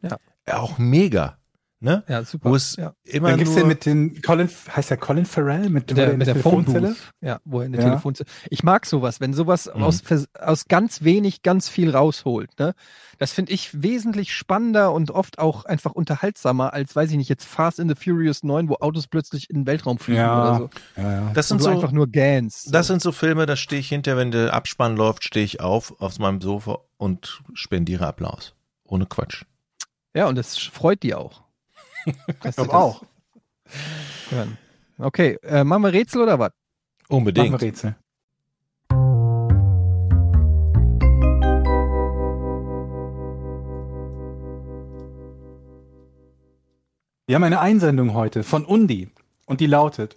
klar. Ja, auch mega. Ne? Ja, super. Wo es ja. immer dann gibt's nur, den mit den Colin, heißt der Colin Farrell mit, Mit der, mit der Telefonzelle? Phone Ja, wo er in der Ja. Telefonzelle. Ich mag sowas, wenn sowas Mhm. aus, aus ganz wenig ganz viel rausholt. Ne? Das finde ich wesentlich spannender und oft auch einfach unterhaltsamer als, weiß ich nicht, jetzt Fast in the Furious 9, wo Autos plötzlich in den Weltraum fliegen Ja. oder so. Ja, ja. das sind so, einfach nur Gans. das sind so Filme, da stehe ich hinter, wenn der Abspann läuft, stehe ich auf aus meinem Sofa und spendiere Applaus. Ohne Quatsch. ja, und das freut die auch. Ich glaube auch. Hören. Okay, äh, machen wir Rätsel oder was? Machen Unbedingt. wir Rätsel. Wir haben eine Einsendung heute von Undi und die lautet,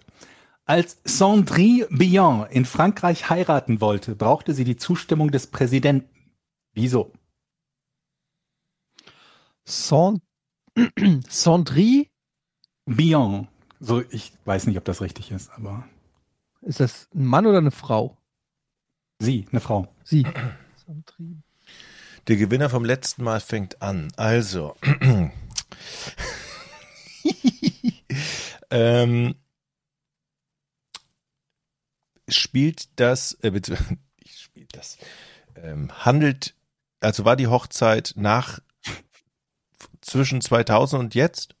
als Sandrine Bion in Frankreich heiraten wollte, brauchte sie die Zustimmung des Präsidenten. Wieso? Sand Sandry, Bion. So, ich weiß nicht, ob das richtig ist, aber ist das ein Mann oder eine Frau? sie, eine Frau. Sie. Sandry. Der Gewinner vom letzten Mal fängt an. Also. ähm, spielt das, äh, bitte, ich spielt das, ähm, handelt, also war die Hochzeit nach zwischen 2000 und jetzt?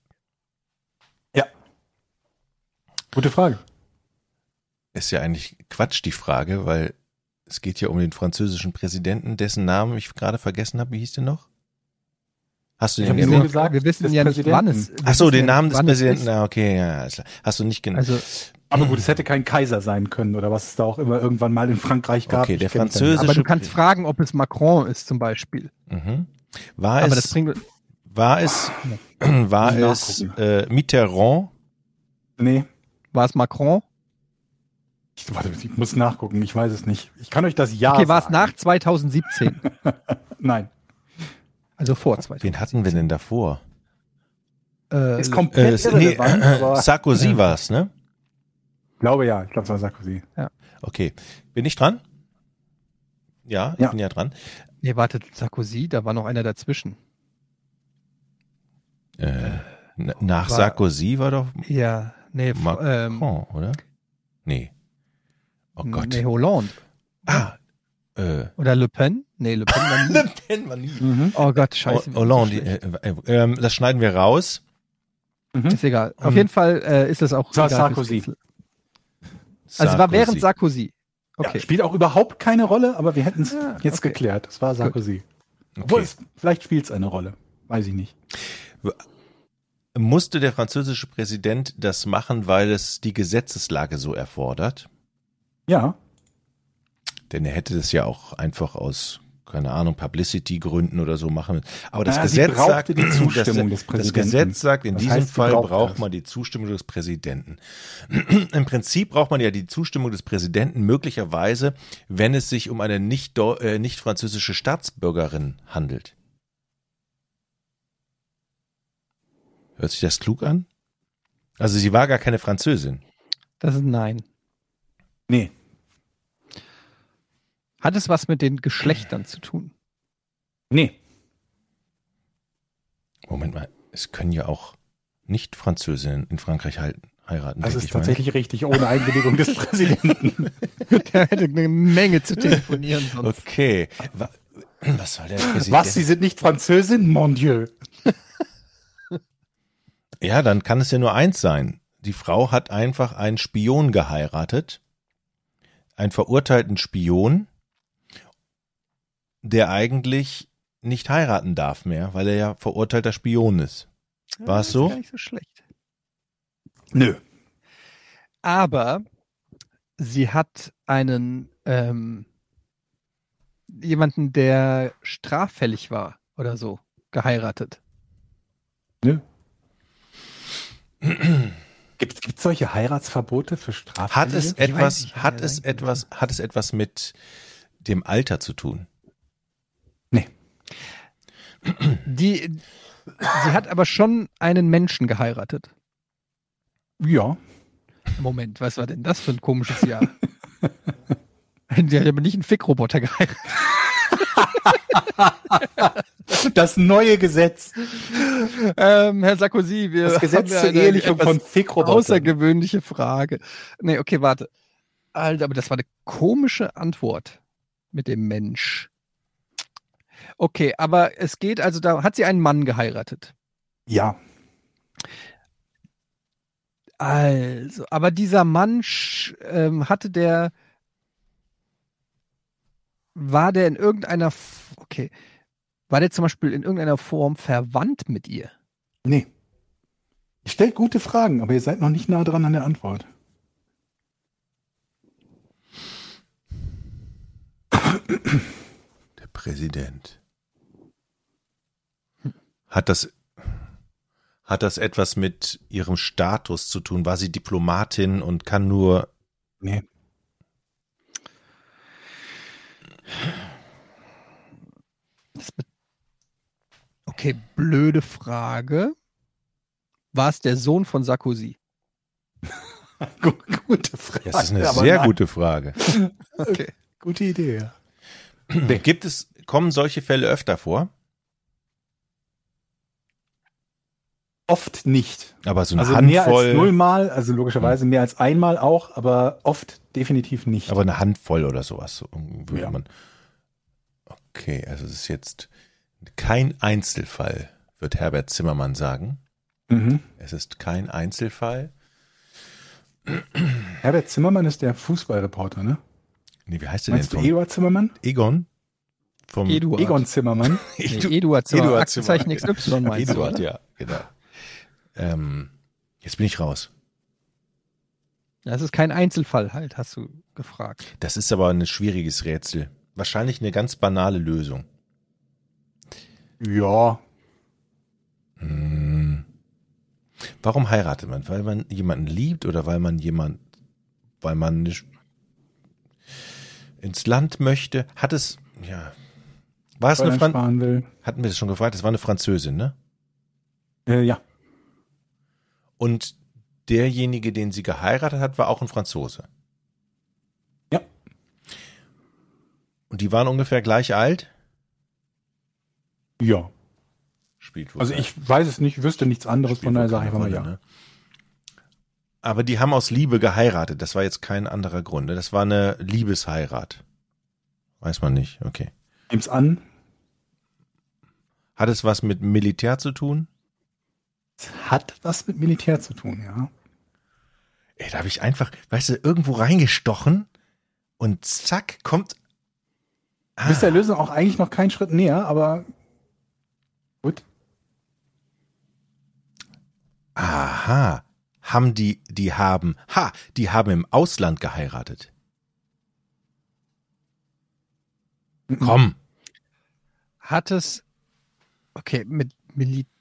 Gute Frage. Ist ja eigentlich Quatsch, die Frage, weil es geht ja um den französischen Präsidenten, dessen Namen ich gerade vergessen habe. Wie hieß der noch? Hast du Ich den ja nur wir, gesagt, wir wissen des ja nicht, wann Präsidenten. es. Ach so, den ja Namen nicht, des Präsidenten. ist. Ah, okay, ja. Hast du nicht genau. Also, Aber gut, es hätte kein Kaiser sein können oder was es da auch immer irgendwann mal in Frankreich gab. Okay, der französische- aber du kannst fragen, ob es Macron ist zum Beispiel. Mhm. War Aber das es, bringt. War es, war es äh, Mitterrand? Nee, War es Macron? ich, warte, ich muss nachgucken, ich weiß es nicht. Ich kann euch das Jahr okay, war es nach 2017. Nein, Also vor 2017. Wen hatten wir denn davor? Äh, ist Äh, komplett nee, irrelevant, äh, aber Sarkozy Ja. war es, ne? ich glaube ja, ich glaube es war Sarkozy. Okay. Bin ich dran? Ja, ich Ja. bin ja dran. nee, wartet, Sarkozy, da war noch einer dazwischen. Äh, nach War- Sarkozy war doch Ja, nee, f- ähm, Macron, oder? Nee. Oh Gott. nee, Hollande. Ah, äh, Oder Le Pen? Nee, Le Pen war nie. Le Pen war nie. Mhm. Oh Gott, scheiße. O- Hollande, äh, äh, ähm, das schneiden wir raus. Ist egal. Auf Mhm. jeden Fall äh, ist das auch. Fürs Sarkozy. Also es war während Sarkozy. Ja, Okay. spielt auch überhaupt keine Rolle, aber wir hätten es Ja, jetzt okay. geklärt. Es war Sarkozy. Obwohl, Okay. es, vielleicht spielt es eine Rolle. Weiß ich nicht. Musste der französische Präsident das machen, weil es die Gesetzeslage so erfordert? Ja, Denn er hätte das ja auch einfach aus, keine Ahnung, Publicity-Gründen oder so machen. Aber das Naja, Gesetz sagt, die Zustimmung das, des das Präsidenten. Gesetz sagt, in Das diesem heißt, Fall braucht das. man die Zustimmung des Präsidenten. Im Prinzip braucht man ja die Zustimmung des Präsidenten möglicherweise, wenn es sich um eine nicht, äh, nicht französische Staatsbürgerin handelt. Hört sich das klug an? Also sie war gar keine Französin. Das ist ein Nein. nee. Hat es was mit den Geschlechtern zu tun? Nee. Moment mal, es können ja auch nicht Französinnen in Frankreich halten, heiraten. Das ist ich mal. tatsächlich richtig, ohne Einwilligung des Präsidenten. Der hätte eine Menge zu telefonieren sonst. Okay. Wa- Was soll der Präsident? Was, Sie sind nicht Französin? Mon Dieu. Ja, dann kann es ja nur eins sein. Die Frau hat einfach einen Spion geheiratet, einen verurteilten Spion, der eigentlich nicht heiraten darf mehr, weil er ja verurteilter Spion ist. War es Das so? Ist gar nicht so schlecht. Nö. Aber sie hat einen ähm, jemanden, der straffällig war oder so, geheiratet. Nö. Gibt es solche Heiratsverbote für Strafen? Hat es etwas, nicht, hat es etwas, hat es etwas mit dem Alter zu tun? Nee. Die, sie hat aber schon einen Menschen geheiratet. Ja. Moment, was war denn das für ein komisches Jahr? Die hat aber nicht einen Fickroboter geheiratet. Das neue Gesetz. Ähm, Herr Sarkozy, wir Das Gesetz zur eine Ehelichung von Fickrobotern. außergewöhnliche Frage. Nee, okay, warte. Alter, aber das war eine komische Antwort mit dem Mensch. Okay, aber es geht also da, hat sie einen Mann geheiratet? Ja. Also, aber dieser Mann ähm, hatte der, war der in irgendeiner, F- okay, war der zum Beispiel in irgendeiner Form verwandt mit ihr? Nee. Ihr stellt gute Fragen, aber ihr seid noch nicht nah dran an der Antwort. Der Präsident. Hat das, hat das etwas mit ihrem Status zu tun? War sie Diplomatin und kann nur, Nee. Das be- okay, blöde Frage. War es der Sohn von Sarkozy? Gu- Gute Frage. das ist eine sehr nein. gute Frage. Okay. Gute Idee, ja. Gibt es, kommen solche Fälle öfter vor? Oft nicht. Aber so eine Also mehr als Handvoll, nullmal, also logischerweise mehr als einmal auch, aber oft definitiv nicht. aber eine Handvoll oder sowas, so würde Ja. man. Okay, also es ist jetzt kein Einzelfall, wird Herbert Zimmermann sagen. mhm. Es ist kein Einzelfall. Herbert Zimmermann ist der Fußballreporter, ne? Nee, wie heißt der Meinst du denn? Vom Eduard Zimmermann? Egon? Vom Eduard. Egon Zimmermann. Nee, Eduard Zimmer, Eduard Aktenzeichen Zimmer. XY meinst Eduard, du, ja, genau. Ähm, jetzt bin ich raus. Das ist kein Einzelfall halt, hast du gefragt. Das ist aber ein schwieriges Rätsel. Wahrscheinlich eine ganz banale Lösung. Ja. Hm. Warum heiratet man? Weil man jemanden liebt oder weil man jemand, weil man nicht ins Land möchte? Hat es, ja. War es eine Steuern Fran. Hatten wir das schon gefragt? Das war eine Französin, ne? Äh, ja. Und derjenige, den sie geheiratet hat, war auch ein Franzose. Ja. Und die waren ungefähr gleich alt? Ja. Spielt wohl Also ich weiß es nicht, wüsste nichts anderes, spielt von daher sage ich mal ja. Ne? Aber die haben aus Liebe geheiratet. Das war jetzt kein anderer Grund. ne? Das war eine Liebesheirat. Weiß man nicht. Okay. Nehm's an. Hat es was mit Militär zu tun? Hat was mit Militär zu tun, ja. Ey, da habe ich einfach, weißt du, irgendwo reingestochen und zack, kommt. Du bist Ah, der Lösung auch eigentlich noch keinen Schritt näher, aber gut. aha. Haben die, die haben, ha, die haben im Ausland geheiratet. Komm. Hat es, okay, mit Militär.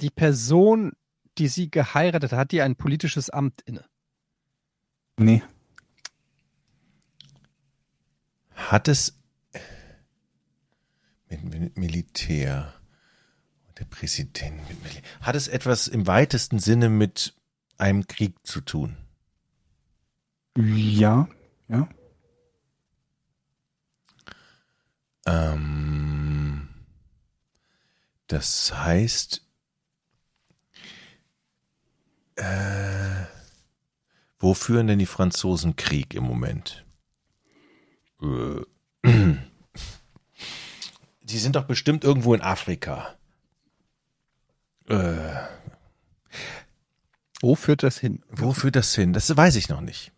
Die Person, die sie geheiratet hat, hat die ein politisches Amt inne? Nee. Hat es mit, mit Militär, der Präsident mit Militär, hat es etwas im weitesten Sinne mit einem Krieg zu tun? Ja. Ja. Ähm, das heißt, äh, wo führen denn die Franzosen Krieg im Moment? Äh, die sind doch bestimmt irgendwo in Afrika. Äh, Wo führt das hin? wo führt das hin? Das weiß ich noch nicht.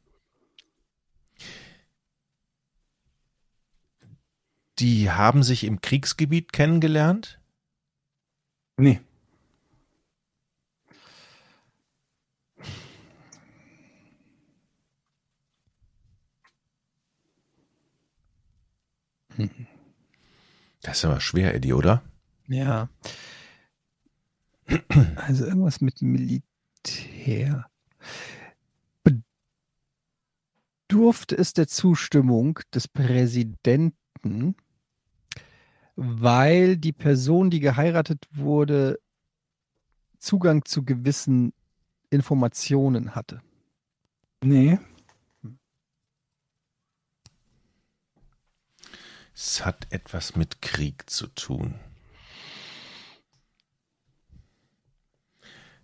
Die haben sich im Kriegsgebiet kennengelernt? Nee. Das ist aber schwer, Eddie, oder? Ja. Also irgendwas mit Militär. Bedurfte es der Zustimmung des Präsidenten, weil die Person, die geheiratet wurde, Zugang zu gewissen Informationen hatte. Nee. Es hat etwas mit Krieg zu tun.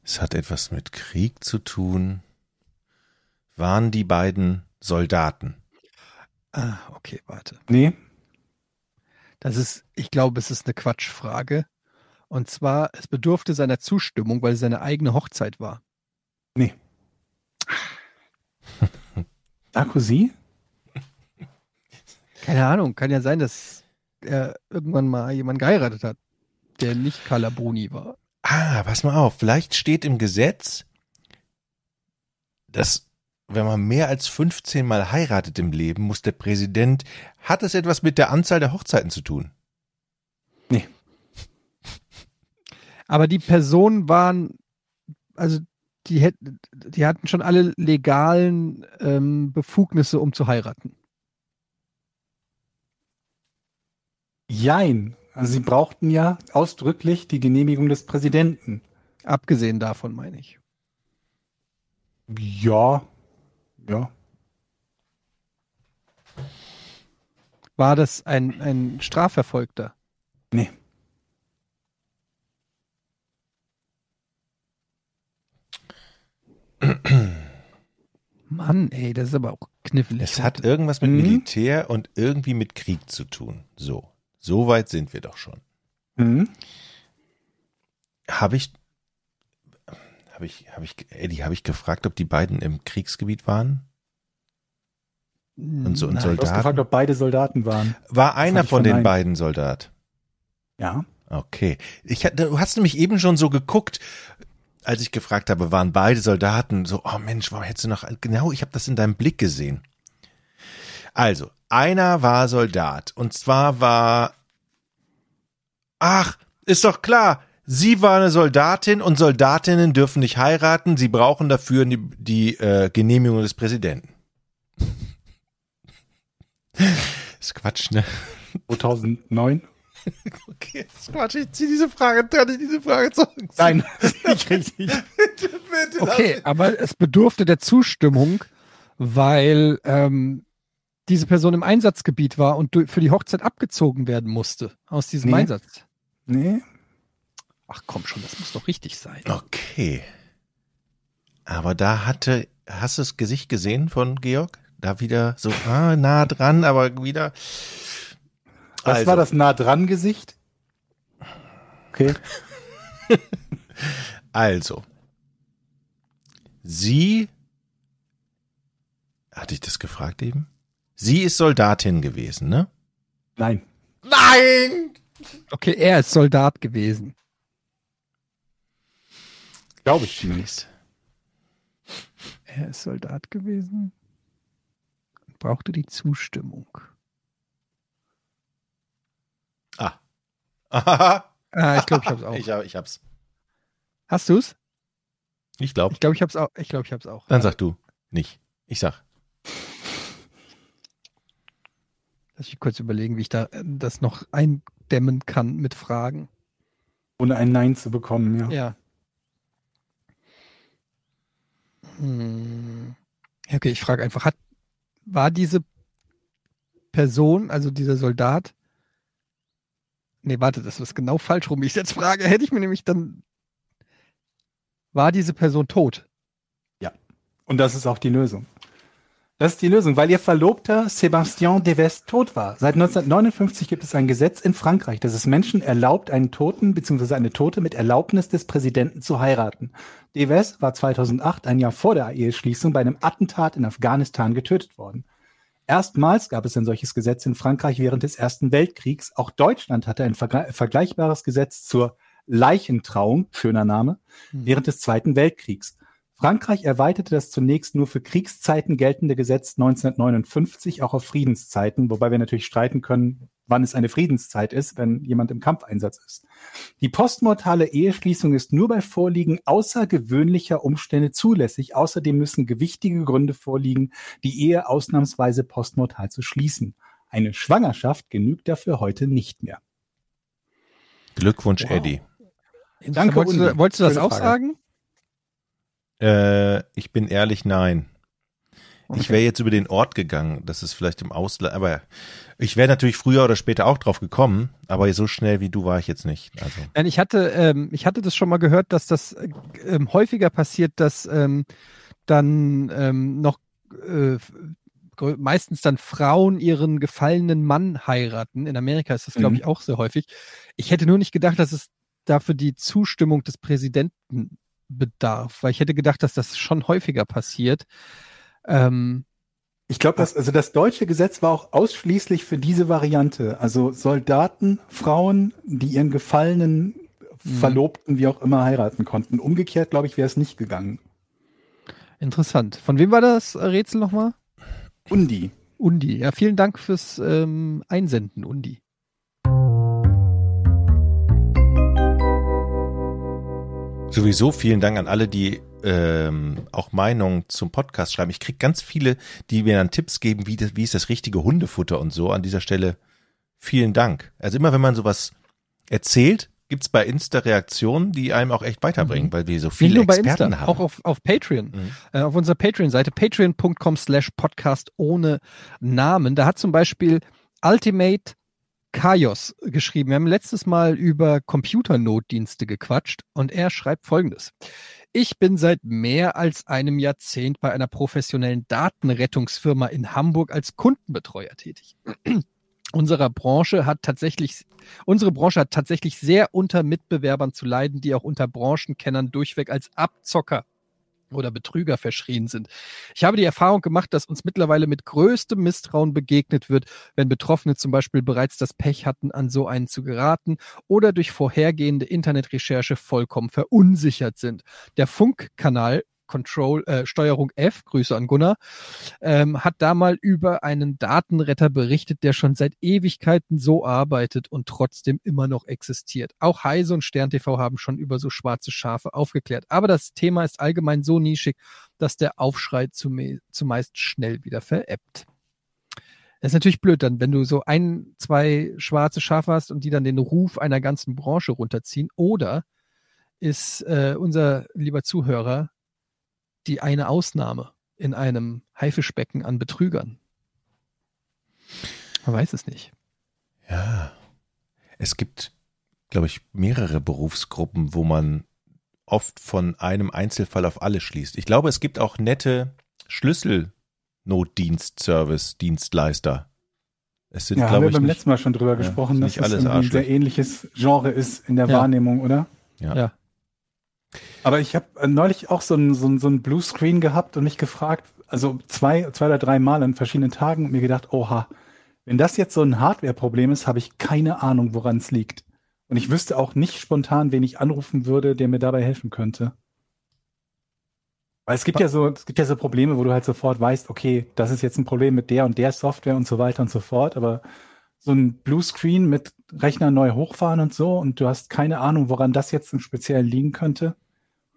Es hat etwas mit Krieg zu tun. Waren die beiden Soldaten? Ah, okay, warte. Nee. Das ist, ich glaube, es ist eine Quatschfrage. Und zwar, es bedurfte seiner Zustimmung, weil es seine eigene Hochzeit war. Nee. Sarkozy? Keine Ahnung, kann ja sein, dass er irgendwann mal jemanden geheiratet hat, der nicht Calaboni war. Ah, pass mal auf. Vielleicht steht im Gesetz, dass wenn man mehr als 15 Mal heiratet im Leben, muss der Präsident, hat es etwas mit der Anzahl der Hochzeiten zu tun? Nee. Aber die Personen waren, also die, hätten, die hatten schon alle legalen ähm, Befugnisse, um zu heiraten. Jein. Also sie brauchten ja ausdrücklich die Genehmigung des Präsidenten. Abgesehen davon, meine ich. Ja. Ja. War das ein, ein Strafverfolgter? Nee. Mann, ey, das ist aber auch knifflig. Es hat irgendwas mit Mhm. Militär und irgendwie mit Krieg zu tun. So. So weit sind wir doch schon. Mhm. Habe ich, habe ich, habe ich, Eddie, habe ich gefragt, ob die beiden im Kriegsgebiet waren? und so- und Nein. Soldaten? Du hast gefragt, ob beide Soldaten waren. War einer ich von den beiden Soldat? Ja. Okay. Ich, du hast nämlich eben schon so geguckt, als ich gefragt habe, waren beide Soldaten so, oh Mensch, warum hättest du noch, genau, ich habe das in deinem Blick gesehen. Also, einer war Soldat und zwar war, ach, ist doch klar, sie war eine Soldatin und Soldatinnen dürfen nicht heiraten, sie brauchen dafür die, die äh, Genehmigung des Präsidenten. ist Quatsch, ne? 2009? Okay, das ist Quatsch, ich zieh diese Frage, kann ich diese Frage zurück. Nein, nicht richtig. Bitte, Okay, aber es bedurfte der Zustimmung, weil ähm, diese Person im Einsatzgebiet war und für die Hochzeit abgezogen werden musste aus diesem Nee. Einsatz. Nee. Ach komm schon, das muss doch richtig sein. Okay. Aber da hatte, hast du das Gesicht gesehen von Georg? Da wieder so ah, nah dran, aber wieder. Was Also, war das nah dran Gesicht? Okay. Also. Sie. Hatte ich das gefragt eben? Sie ist Soldatin gewesen, ne? Nein. Nein! Okay, er ist Soldat gewesen. Glaube ich zumindest. Er ist Soldat gewesen. und Brauchte die Zustimmung. Ah. Ah, ich glaube, ich hab's auch. Ich, ich hab's. Hast du's? Ich glaube. Ich glaube, ich hab's auch. Ich glaube, ich hab's auch. Dann sag du. Nicht. Ich sag. Lass mich kurz überlegen, wie ich da äh, das noch eindämmen kann mit Fragen. Ohne ein Nein zu bekommen, ja. Ja. Hm. Ja, Okay, ich frage einfach, hat war diese Person, also dieser Soldat, nee, warte, das ist genau falsch rum. Ich jetzt frage, hätte ich mir nämlich dann, war diese Person tot? Und das ist auch die Lösung. Das ist die Lösung, weil ihr Verlobter Sébastien Deves tot war. Seit 1959 gibt es ein Gesetz in Frankreich, das es Menschen erlaubt, einen Toten bzw. eine Tote mit Erlaubnis des Präsidenten zu heiraten. Deves war 2008, ein Jahr vor der Eheschließung, bei einem Attentat in Afghanistan getötet worden. Erstmals gab es ein solches Gesetz in Frankreich während des Ersten Weltkriegs. Auch Deutschland hatte ein vergleich- vergleichbares Gesetz zur Leichentrauung, schöner Name, während des Zweiten Weltkriegs. Frankreich erweiterte das zunächst nur für Kriegszeiten geltende Gesetz 1959 auch auf Friedenszeiten, wobei wir natürlich streiten können, wann es eine Friedenszeit ist, wenn jemand im Kampfeinsatz ist. Die postmortale Eheschließung ist nur bei Vorliegen außergewöhnlicher Umstände zulässig. Außerdem müssen gewichtige Gründe vorliegen, die Ehe ausnahmsweise postmortal zu schließen. Eine Schwangerschaft genügt dafür heute nicht mehr. Glückwunsch, Wow. Eddie. Danke, wolltest, du, wolltest du das auch Frage. sagen? Äh, ich bin ehrlich, nein. Ich Okay. wäre jetzt über den Ort gegangen, das ist vielleicht im Ausland, aber ich wäre natürlich früher oder später auch drauf gekommen, aber so schnell wie du war ich jetzt nicht. Also, Nein, ich hatte, ähm, ich hatte das schon mal gehört, dass das äh, ähm, häufiger passiert, dass ähm, dann ähm, noch äh, meistens dann Frauen ihren gefallenen Mann heiraten. In Amerika ist das, glaube Mhm. ich, auch sehr häufig. Ich hätte nur nicht gedacht, dass es dafür die Zustimmung des Präsidenten bedarf, weil ich hätte gedacht, dass das schon häufiger passiert. Ähm, Ich glaube, das, also das deutsche Gesetz war auch ausschließlich für diese Variante. Also Soldaten, Frauen, die ihren gefallenen Mhm. Verlobten, wie auch immer, heiraten konnten. Umgekehrt, glaube ich, wäre es nicht gegangen. interessant. Von wem war das Rätsel nochmal? Undi. Undi. Ja, vielen Dank fürs ähm, Einsenden, Undi. Sowieso vielen Dank an alle, die ähm, auch Meinungen zum Podcast schreiben. Ich krieg ganz viele, die mir dann Tipps geben, wie, das, wie ist das richtige Hundefutter und so. An dieser Stelle vielen Dank. Also immer wenn man sowas erzählt, gibt's bei Insta Reaktionen, die einem auch echt weiterbringen, Mhm. weil wir so Nicht viele nur bei Experten Insta, haben. auch auf, auf Patreon. Mhm. Äh, auf unserer Patreon-Seite, patreon.com slash podcast ohne Namen. Da hat zum Beispiel Ultimate Kaios geschrieben. Wir haben letztes Mal über Computernotdienste gequatscht und er schreibt folgendes. Ich bin seit mehr als einem Jahrzehnt bei einer professionellen Datenrettungsfirma in Hamburg als Kundenbetreuer tätig. Unserer Branche hat tatsächlich, unsere Branche hat tatsächlich sehr unter Mitbewerbern zu leiden, die auch unter Branchenkennern durchweg als Abzocker oder Betrüger verschrien sind. Ich habe die Erfahrung gemacht, dass uns mittlerweile mit größtem Misstrauen begegnet wird, wenn Betroffene zum Beispiel bereits das Pech hatten, an so einen zu geraten oder durch vorhergehende Internetrecherche vollkommen verunsichert sind. Der Funkkanal Control, äh, Steuerung F, Grüße an Gunnar, ähm, hat da mal über einen Datenretter berichtet, der schon seit Ewigkeiten so arbeitet und trotzdem immer noch existiert. Auch Heise und Stern TV haben schon über so schwarze Schafe aufgeklärt. Aber das Thema ist allgemein so nischig, dass der Aufschrei zume- zumeist schnell wieder verebbt. Das ist natürlich blöd dann, wenn du so ein, zwei schwarze Schafe hast und die dann den Ruf einer ganzen Branche runterziehen. Oder ist äh, unser lieber Zuhörer die eine Ausnahme in einem Haifischbecken an Betrügern? Man weiß es nicht. Ja. Es gibt, glaube ich, mehrere Berufsgruppen, wo man oft von einem Einzelfall auf alle schließt. Ich glaube, es gibt auch nette Schlüsselnotdienst-Service-Dienstleister. Es sind, Ja, haben glaube wir ich, beim nicht, letzten Mal schon drüber ja, gesprochen, dass nicht das ein sehr ähnliches Genre ist in der Ja. Wahrnehmung, oder? Ja. Ja. Aber ich habe äh, neulich auch so ein, so, ein, so ein Bluescreen gehabt und mich gefragt, also zwei, zwei oder drei Mal an verschiedenen Tagen und mir gedacht, oha, wenn das jetzt so ein Hardware-Problem ist, habe ich keine Ahnung, woran es liegt. Und ich wüsste auch nicht spontan, wen ich anrufen würde, der mir dabei helfen könnte. Weil es gibt ja so, es gibt ja so Probleme, wo du halt sofort weißt, okay, das ist jetzt ein Problem mit der und der Software und so weiter und so fort, aber so ein Bluescreen mit Rechner neu hochfahren und so und du hast keine Ahnung, woran das jetzt im Speziellen liegen könnte,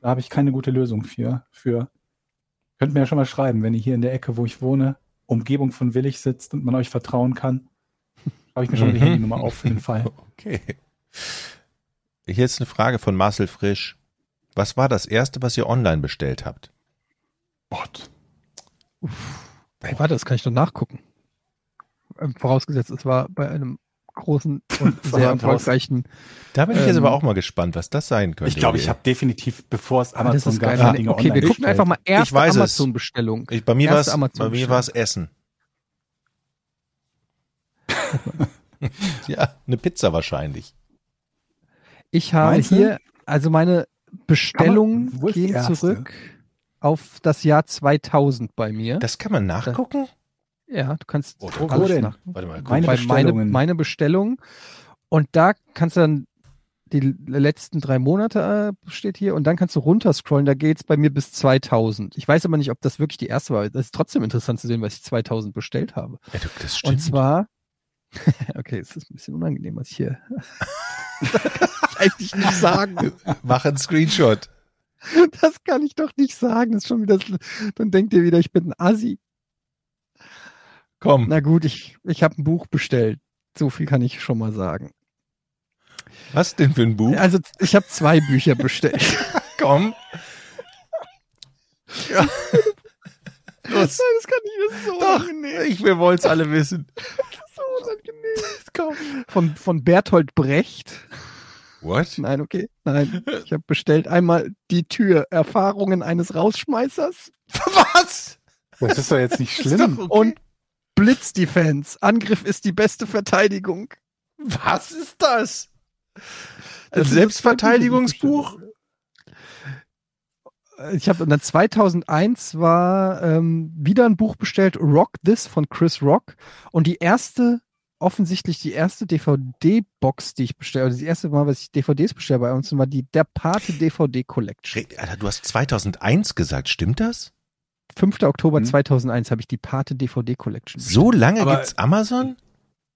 da habe ich keine gute Lösung für. für. Könnt mir ja schon mal schreiben, wenn ihr hier in der Ecke, wo ich wohne, Umgebung von Willig sitzt und man euch vertrauen kann. Habe ich mir schon mal die Mhm. Handynummer auf für den Fall. Okay. Hier ist eine Frage von Marcel Frisch. Was war das erste, was ihr online bestellt habt? Gott. Hey, warte, das kann ich doch nachgucken. Ähm, Vorausgesetzt, es war bei einem großen und sehr erfolgreichen. Da bin ich jetzt Ähm, aber auch mal gespannt, was das sein könnte. Ich glaube, ich habe definitiv, bevor es Ah, das Amazon ist gab, Meine- Dinge okay, wir gucken bestellt. einfach mal erste weiß es. Amazon-Bestellung. Ich, bei mir war es Essen. ja, eine Pizza wahrscheinlich. Ich habe Meinst hier, also meine Bestellungen gehen zurück auf das Jahr 2000 bei mir. Das kann man nachgucken? Ja, du kannst Oh, wo alles denn? Warte mal, guck Meine bei meine, Bestellungen. meine Bestellung. Und da kannst du dann die letzten drei Monate äh, steht hier und dann kannst du runterscrollen, da geht's bei mir bis 2000. Ich weiß aber nicht, ob das wirklich die erste war. Das ist trotzdem interessant zu sehen, was ich 2000 bestellt habe. Ja, du, das Und stimmt. zwar, okay, es ist ein bisschen unangenehm, was ich hier kann ich eigentlich nicht sagen. Mach einen Screenshot. Das kann ich doch nicht sagen. Das ist schon wieder, dann denkt ihr wieder, ich bin ein Assi. Komm, Na gut, ich, ich habe ein Buch bestellt. So viel kann ich schon mal sagen. was denn für ein Buch? Also ich habe zwei Bücher bestellt. Komm. Ja. Los. Das kann ich das ist so Doch, unangenehm. ich, wir wollen es alle wissen. So unangenehm. Komm. Von, von Bertolt Brecht. What? Nein, okay. Nein. Ich habe bestellt einmal die Tür. Erfahrungen eines Rausschmeißers Was? Das ist doch jetzt nicht Ist schlimm. okay. und Blitzdefense. Angriff ist die beste Verteidigung. was ist das? Ein Das sind Selbstverteidigungsbuch? Ich habe dann 2001 war ähm, wieder ein Buch bestellt, Rock This von Chris Rock. Und die erste, offensichtlich die erste DVD-Box, die ich bestellt, also das erste Mal, was ich DVDs bestelle bei uns, war die Der Pate DVD Collection. Alter, du hast 2001 gesagt, stimmt das? 5. Oktober Hm. 2001 habe ich die Pate DVD Collection. So lange Aber- gibt's Amazon?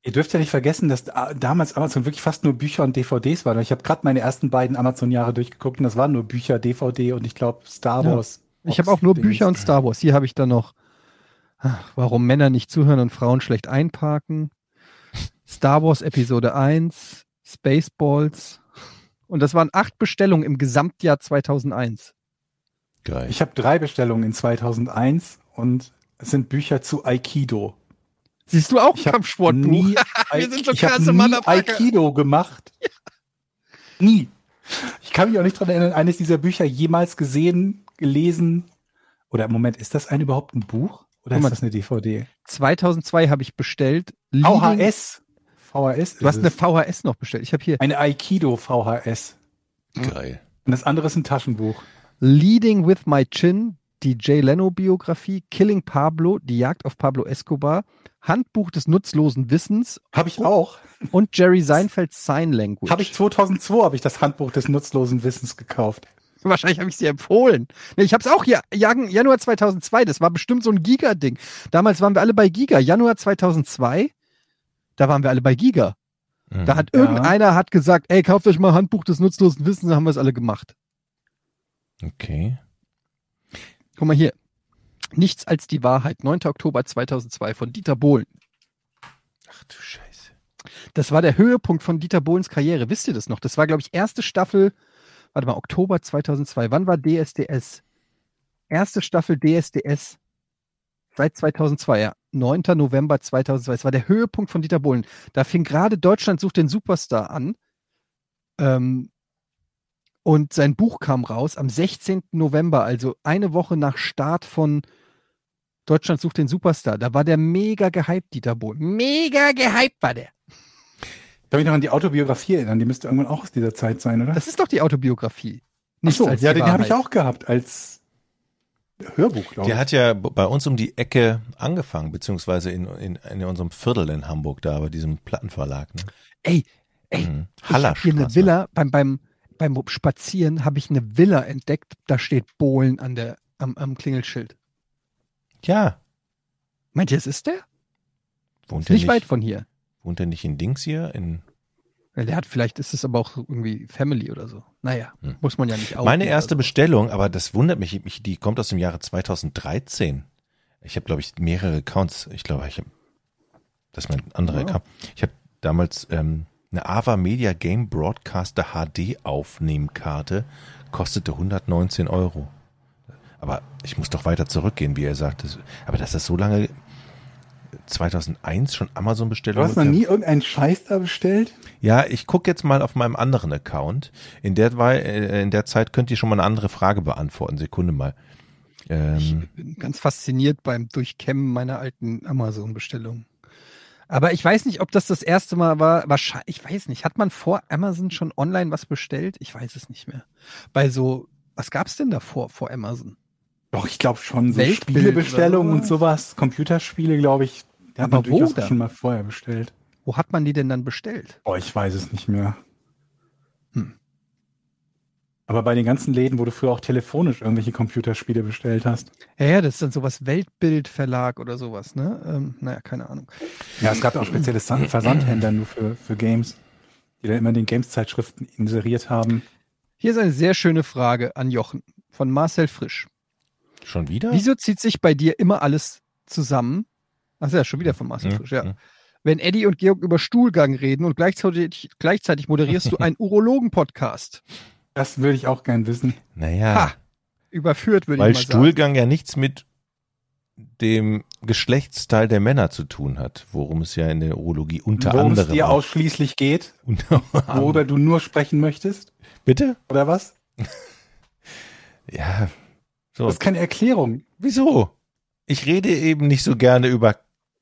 Ihr dürft ja nicht vergessen, dass da- damals Amazon wirklich fast nur Bücher und DVDs waren. Ich habe gerade meine ersten beiden Amazon-Jahre durchgeguckt und das waren nur Bücher, DVD und ich glaube Star Ja. Wars. Ich habe auch nur Box-Dings. Bücher und Star Wars. Hier habe ich dann noch, ach, warum Männer nicht zuhören und Frauen schlecht einparken. Star Wars Episode 1, Spaceballs. Und das waren acht Bestellungen im Gesamtjahr 2001. Geil. Ich habe drei Bestellungen in 2001 und es sind Bücher zu Aikido. Siehst du auch Ich ein hab Kampfsportbuch? Nie, Wir sind so krasse nie Motherfucker. Aikido gemacht. Nie. Ich kann mich auch nicht dran erinnern, eines dieser Bücher jemals gesehen, gelesen. Oder im Moment, ist das ein überhaupt ein Buch? Oder mal. ist das eine DVD? 2002 habe ich bestellt. VHS. VHS. Du hast ist eine. VHS noch bestellt. Ich habe hier eine Aikido VHS. Geil. Und das andere ist ein Taschenbuch. Leading with My Chin, die Jay Leno Biografie, Killing Pablo, die Jagd auf Pablo Escobar, Handbuch des nutzlosen Wissens Habe ich auch. und Jerry Seinfelds Sign Language. Habe ich 2002 habe ich das Handbuch des nutzlosen Wissens gekauft. Wahrscheinlich habe ich sie empfohlen. Ich habe es auch hier, Jan- Januar 2002, das war bestimmt so ein Giga-Ding. Damals waren wir alle bei Giga. Januar 2002, da waren wir alle bei Giga. Mhm. Da hat Ja. irgendeiner hat gesagt, ey, kauft euch mal Handbuch des nutzlosen Wissens, dann haben wir es alle gemacht. Okay. Guck mal hier. Nichts als die Wahrheit, 9. Oktober 2002 von Dieter Bohlen. Ach du Scheiße. Das war der Höhepunkt von Dieter Bohlens Karriere. Wisst ihr das noch? Das war, glaube ich, erste Staffel, warte mal, Oktober 2002. Wann war DSDS? Erste Staffel DSDS seit 2002, ja. 9. November 2002. Das war der Höhepunkt von Dieter Bohlen. Da fing gerade Deutschland sucht den Superstar an. Ähm, und sein Buch kam raus am 16. November, also eine Woche nach Start von Deutschland sucht den Superstar. Da war der mega gehypt, Dieter Bohlen. Mega gehypt war der. Ich kann mich noch an die Autobiografie erinnern, die müsste irgendwann auch aus dieser Zeit sein, oder? Das ist doch die Autobiografie. Ach Nichts so, als ja, die den habe ich auch gehabt als Hörbuch, glaube ich. Der hat ja bei uns um die Ecke angefangen, beziehungsweise in, in, in unserem Viertel in Hamburg, da bei diesem Plattenverlag. Ne? Ey, ey, Mhm. ich habe hier eine. Villa, beim, beim, beim Spazieren habe ich eine Villa entdeckt, da steht Bohlen an der, am, am Klingelschild. Ja. Meint ihr, es ist der? Wohnt Ist er nicht nicht, weit von hier. wohnt er nicht in Dings hier? In, Der hat vielleicht, ist es aber auch irgendwie Family oder so. Naja, Hm. muss man ja nicht auch. Meine erste Bestellung, aber das wundert mich, ich- die kommt aus dem Jahre 2013. Ich habe, glaube ich, mehrere Accounts. Ich glaube, ich habe, das ist mein anderer Ja. Account. Ich habe damals ähm, eine Ava Media Game Broadcaster HD Aufnehmkarte, kostete 119 Euro. Aber ich muss doch weiter zurückgehen, wie er sagt. Aber dass das so lange 2001 schon Du Amazon-Bestellungen hast noch nie irgendeinen Scheiß da bestellt? Ja, ich gucke jetzt mal auf meinem anderen Account. In der, äh, in der Zeit könnt ihr schon mal eine andere Frage beantworten. Sekunde mal. Ähm, Ich bin ganz fasziniert beim Durchkämmen meiner alten Amazon-Bestellungen. Aber ich weiß nicht, ob das das erste Mal war. Wahrscheinlich, ich weiß nicht. Hat man vor Amazon schon online was bestellt? Ich weiß es nicht mehr. Bei so, was gab's denn davor vor Amazon? Doch, ich glaube schon. So Weltbild Spielebestellungen und sowas. Computerspiele, glaube ich. Die hat man wo durchaus da? schon mal vorher bestellt. Wo hat man die denn dann bestellt? Oh, ich weiß es nicht mehr. Hm. Aber bei den ganzen Läden, wo du früher auch telefonisch irgendwelche Computerspiele bestellt hast. Ja, ja, das ist dann sowas Weltbildverlag oder sowas, ne? Ähm, naja, keine Ahnung. Ja, es gab auch spezielle San- Versandhändler nur für, für Games, die dann immer in den Games-Zeitschriften inseriert haben. Hier ist eine sehr schöne Frage an Jochen von Marcel Frisch. schon wieder? Wieso zieht sich bei dir immer alles zusammen? Ach ja, schon wieder von Marcel Hm, Frisch, ja. hm. Wenn Eddie und Georg über Stuhlgang reden und gleichzeitig, gleichzeitig moderierst du einen Urologen-Podcast. Das würde ich auch gern wissen. Naja, Ha! Überführt, würde weil ich mal sagen. Stuhlgang ja nichts mit dem Geschlechtsteil der Männer zu tun hat, worum es ja in der Urologie unter Worum es anderem dir auch- ausschließlich geht, worüber du nur sprechen möchtest, Bitte? oder was? Ja. So. Das ist keine Erklärung. Wieso? Ich rede eben nicht so gerne über.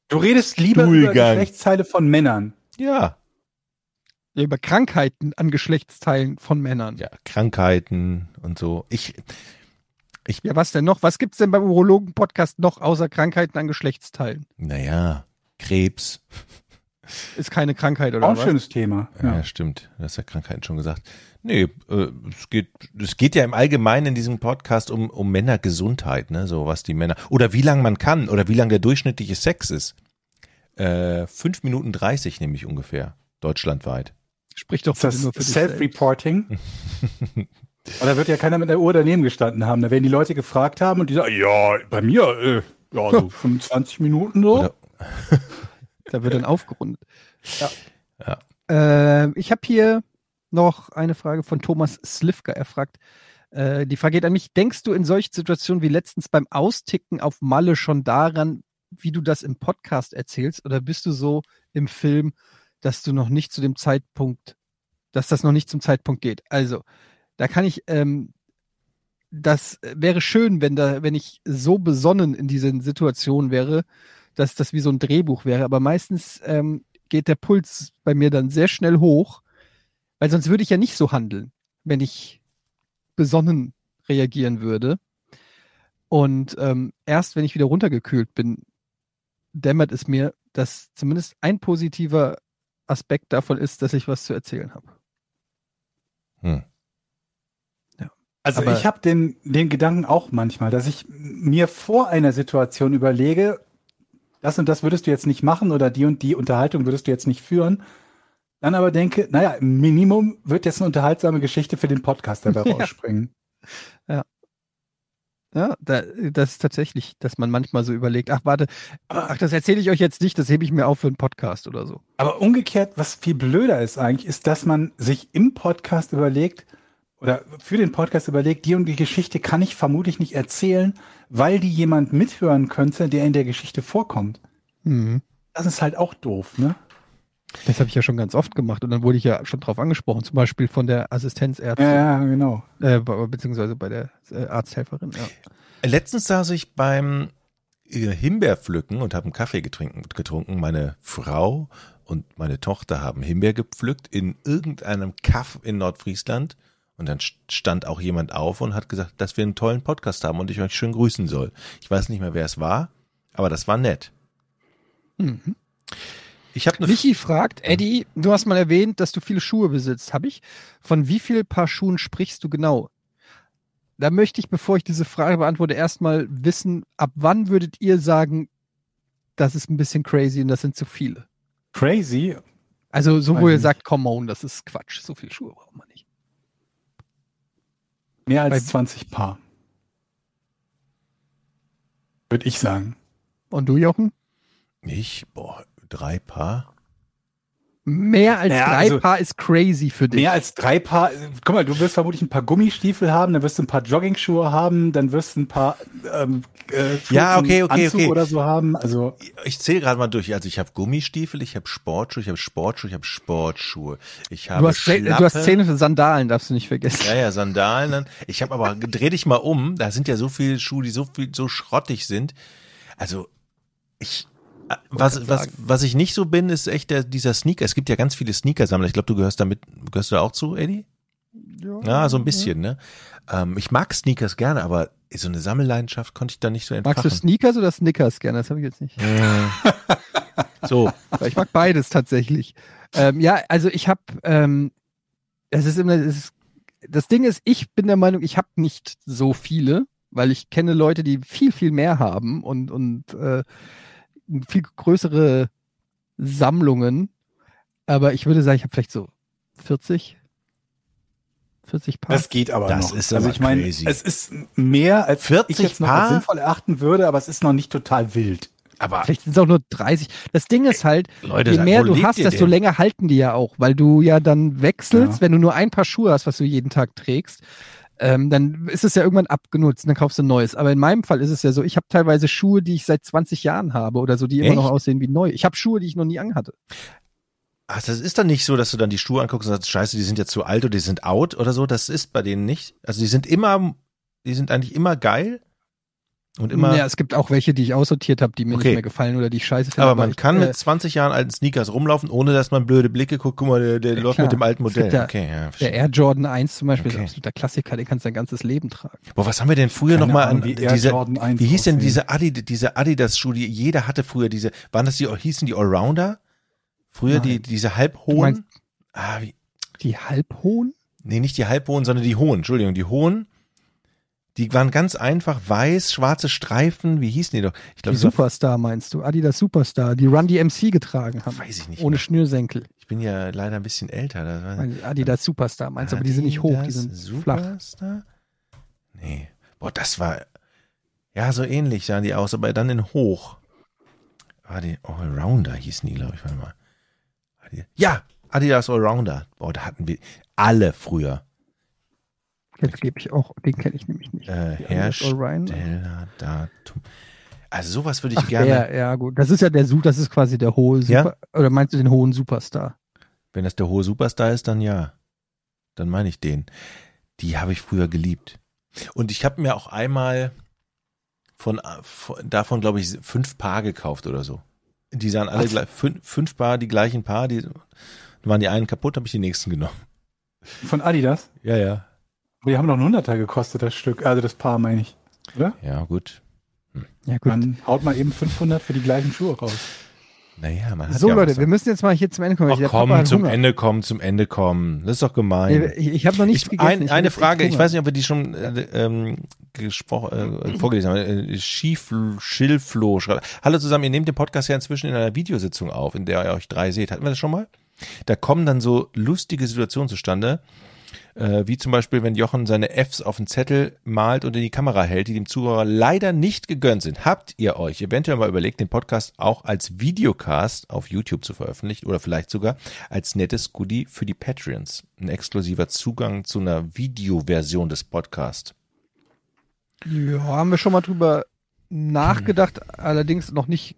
Du redest lieber über Stuhlgang. Geschlechtsteile von Männern. Ja. Ja, über Krankheiten an Geschlechtsteilen von Männern. Ja. Ja, Krankheiten und so. Ich, was denn noch? Was gibt's denn beim Urologen-Podcast noch außer Krankheiten an Geschlechtsteilen? naja, Krebs. Ist keine Krankheit oder Auch ein was? schönes Thema. Ja, Ja. stimmt. Du hast ja Krankheiten schon gesagt. Nee, äh, es geht, es geht ja im Allgemeinen in diesem Podcast um, um Männergesundheit, ne, so was die Männer, oder wie lang man kann, oder wie lang der durchschnittliche Sex ist. Äh, fünf Minuten dreißig nämlich ungefähr, deutschlandweit. Sprich doch das nur für. Self-Reporting? Oder wird ja keiner mit der Uhr daneben gestanden haben. Da werden die Leute gefragt haben und die sagen, ja, bei mir, äh, ja, so 25 Minuten so. Oder- Da wird dann aufgerundet. Ja. Ja. Ähm, ich habe hier noch eine Frage von Thomas Slivka. Er fragt, äh, die Frage geht an mich, denkst du in solchen Situationen wie letztens beim Austicken auf Malle schon daran, wie du das im Podcast erzählst? Oder bist du so im Film, dass du noch nicht zu dem Zeitpunkt, dass das noch nicht zum Zeitpunkt geht? Also, da kann ich, ähm, das wäre schön, wenn da, wenn ich so besonnen in diesen Situationen wäre, dass das wie so ein Drehbuch wäre. Aber meistens ähm, geht der Puls bei mir dann sehr schnell hoch, weil sonst würde ich ja nicht so handeln, wenn ich besonnen reagieren würde. Und ähm, erst wenn ich wieder runtergekühlt bin, dämmert es mir, dass zumindest ein positiver Aspekt davon ist, dass ich was zu erzählen habe. Hm. Also Aber- ich habe den, den Gedanken auch manchmal, dass ich mir vor einer Situation überlege, das und das würdest du jetzt nicht machen oder die und die Unterhaltung würdest du jetzt nicht führen. Dann aber denke, naja, im Minimum wird jetzt eine unterhaltsame Geschichte für den Podcast dabei Ja. rausspringen. Ja, da, das ist tatsächlich, dass man manchmal so überlegt, ach warte, ach, das erzähle ich euch jetzt nicht, das hebe ich mir auf für einen Podcast oder so. Aber umgekehrt, was viel blöder ist eigentlich, ist, dass man sich im Podcast überlegt oder für den Podcast überlegt, die und die Geschichte kann ich vermutlich nicht erzählen, weil die jemand mithören könnte, der in der Geschichte vorkommt. Mhm. Das ist halt auch doof, ne? Das habe ich ja schon ganz oft gemacht und dann wurde ich ja schon drauf angesprochen, zum Beispiel von der Assistenzärztin, Ja, ja, genau. äh, be- beziehungsweise bei der äh, Arzthelferin. Ja. Letztens saß ich beim äh, Himbeerpflücken und habe einen Kaffee getrunken. Meine Frau und meine Tochter haben Himbeer gepflückt in irgendeinem Kaff in Nordfriesland. Und dann st- stand auch jemand auf und hat gesagt, dass wir einen tollen Podcast haben und ich euch schön grüßen soll. Ich weiß nicht mehr, wer es war, aber das war nett. Mhm. Ich habe eine Michi fragt, Eddie, du hast mal erwähnt, dass du viele Schuhe besitzt. Habe ich? Von wie viel Paar Schuhen sprichst du genau? Da möchte ich, bevor ich diese Frage beantworte, erstmal wissen, ab wann würdet ihr sagen, das ist ein bisschen crazy und das sind zu viele? Crazy. Also so, wo ihr nicht. sagt, come on, das ist Quatsch, so viele Schuhe braucht man nicht. Mehr als Bei- 20 Paar. Würde ich sagen. Und du, Jochen? ich, boah, drei Paar. Mehr als Ja, drei also- Paar ist crazy für dich. Mehr als drei Paar. Guck mal, du wirst vermutlich ein paar Gummistiefel haben, dann wirst du ein paar Joggingschuhe haben, dann wirst du ein paar ähm, äh, Ja, okay, okay, Anzug okay. oder so haben. Also Ich zähle gerade mal durch. Also ich habe Gummistiefel, ich habe Sportschuhe, ich habe Sportschuhe, ich habe Sportschuhe. Ich habe du, hast, Schlappe. du hast Zähne für Sandalen, darfst du nicht vergessen. Ja, ja, Sandalen. Dann. Ich habe aber, dreh dich mal um, da sind ja so viele Schuhe, die so viel, so schrottig sind. Also, ich, was, was, was ich nicht so bin, ist echt der, dieser Sneaker. Es gibt ja ganz viele Sneakersammler. Ich glaube, du gehörst damit, gehörst du da auch zu, Eddie? Ja, so ein bisschen, ne? Ähm, ich mag Sneakers gerne, aber so eine Sammelleidenschaft konnte ich da nicht so entfachen. Magst du Sneakers oder Snickers gerne? Das habe ich jetzt nicht. so, Aber ich mag beides tatsächlich. Ähm, ja, also ich habe, ähm, es ist immer, es ist, das Ding ist, ich bin der Meinung, ich habe nicht so viele, weil ich kenne Leute, die viel, viel mehr haben und, und äh, viel größere Sammlungen. Aber ich würde sagen, ich habe vielleicht so 40, 40 Paar. das geht aber Das noch. ist also aber ich meine, crazy. es ist mehr als 40 ich jetzt noch Paar? sinnvoll erachten würde, aber es ist noch nicht total wild. aber Vielleicht sind es auch nur 30. Das Ding ist halt, Leute, je mehr du hast, desto denn? länger halten die ja auch, weil du ja dann wechselst, Ja. wenn du nur ein Paar Schuhe hast, was du jeden Tag trägst. Ähm, dann ist es ja irgendwann abgenutzt und dann kaufst du ein neues. Aber in meinem Fall ist es ja so, ich habe teilweise Schuhe, die ich seit 20 Jahren habe oder so, die immer noch Echt? aussehen wie neu. Ich habe Schuhe, die ich noch nie anhatte. Ach, das ist dann nicht so, dass du dann die Schuhe anguckst und sagst, scheiße, die sind jetzt zu alt oder die sind out oder so. Das ist bei denen nicht. Also die sind immer, die sind eigentlich immer geil und immer. ja, es gibt auch welche, die ich aussortiert habe, die mir Okay. nicht mehr gefallen oder die ich scheiße finde. aber man ich, kann äh, mit 20 Jahren alten Sneakers rumlaufen, ohne dass man blöde Blicke guckt. Guck mal, der, der Ja, läuft klar. mit dem alten Modell. ja- okay, ja. der verstehe. Air Jordan 1 zum Beispiel Okay. ist ein absoluter Klassiker, den kannst du dein ganzes Leben tragen. Boah, was haben wir denn früher nochmal an wie Air diese, Jordan 1 wie hieß denn diese Adi, diese Adidas-Schuhe, die jeder hatte früher, diese, waren das die, hießen die Allrounder? Früher die, Nein. diese Du halbhohen? meinst- Ah, wie, Die halbhohen? Nee, nicht die halbhohen, sondern die hohen. Entschuldigung, die hohen. Die waren ganz einfach weiß, schwarze Streifen. Wie hießen die doch? Ich Die glaube, das war, Superstar meinst du? Adidas Superstar, die Run DMC getragen haben. weiß ich nicht. Ohne mehr. Schnürsenkel. Ich bin ja leider ein bisschen älter. Adidas Superstar meinst du, aber die sind nicht hoch, die sind flach. Superstar? Nee. Boah, das war, ja, so ähnlich sahen die aus, aber dann in hoch. War die Allrounder hießen die, glaube ich, mal. Adi- Ja, Adidas Allrounder. Boah, da hatten wir alle früher. Jetzt gebe ich auch, den kenne ich nämlich nicht. Äh. Herstellerdatum. Also sowas würde ich Ach, gerne. der, ja gut. Das ist ja der Su, das ist quasi der hohe Ja? Super, oder meinst du den hohen Superstar? Wenn das der hohe Superstar ist, dann ja. Dann meine ich den. Die habe ich früher geliebt. Und ich habe mir auch einmal von, von davon, glaube ich, fünf Paar gekauft oder so. Die sahen alle Was? gleich, fünf, fünf Paar, die gleichen Paar, die dann waren die einen kaputt, habe ich die nächsten genommen. Von Adidas? Ja, ja. Die haben doch einen Hunderter gekostet, das Stück. Also das Paar, meine ich. Oder? Ja, gut. Ja gut. Man haut mal eben 500 für die gleichen Schuhe raus. Naja, man hat so ja Leute, was. wir müssen jetzt mal hier zum Ende kommen. Ach Der komm, zum Hunger. Ende kommen, zum Ende kommen. Das ist doch gemein. Ich, ich habe noch nichts Ich, gegessen. ein, Ich eine Frage, ich weiß nicht, ob wir die schon äh, ähm, gesprochen, äh, vorgelesen haben. Äh, Schief, Schilflo schreibt. Hallo zusammen, ihr nehmt den Podcast ja inzwischen in einer Videositzung auf, in der ihr euch drei seht. Hatten wir das schon mal? Da kommen dann so lustige Situationen zustande, äh, wie zum Beispiel, wenn Jochen seine Fs auf den Zettel malt und in die Kamera hält, die dem Zuhörer leider nicht gegönnt sind. Habt ihr euch eventuell mal überlegt, den Podcast auch als Videocast auf YouTube zu veröffentlichen oder vielleicht sogar als nettes Goodie für die Patreons? Ein exklusiver Zugang zu einer Videoversion des Podcasts. Ja, haben wir schon mal drüber nachgedacht, allerdings noch nicht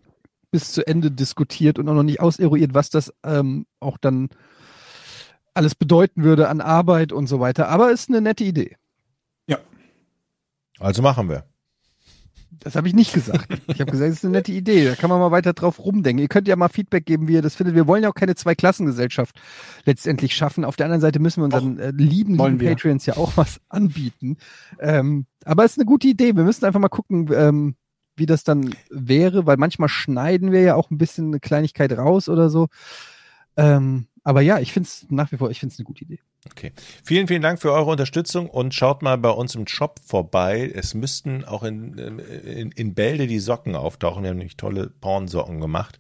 bis zu Ende diskutiert und auch noch nicht auseruiert, was das ähm, auch dann alles bedeuten würde an Arbeit und so weiter. Aber ist eine nette Idee. Also machen wir. Das habe ich nicht gesagt. Ich habe gesagt, es ist eine nette Idee. Da kann man mal weiter drauf rumdenken. Ihr könnt ja mal Feedback geben, wie ihr das findet. Wir wollen ja auch keine Zweiklassengesellschaft letztendlich schaffen. Auf der anderen Seite müssen wir unseren äh, lieben, lieben. Patreons ja auch was anbieten. Ähm, aber es ist eine gute Idee. Wir müssen einfach mal gucken, ähm, wie das dann wäre, weil manchmal schneiden wir ja auch ein bisschen eine Kleinigkeit raus oder so. Ähm, aber ja, ich finde es nach wie vor, ich finde es eine gute Idee. Okay. Vielen, vielen Dank für eure Unterstützung und schaut mal bei uns im Shop vorbei. Es müssten auch in, in, in Bälde die Socken auftauchen. Wir haben nämlich tolle Pornsocken gemacht.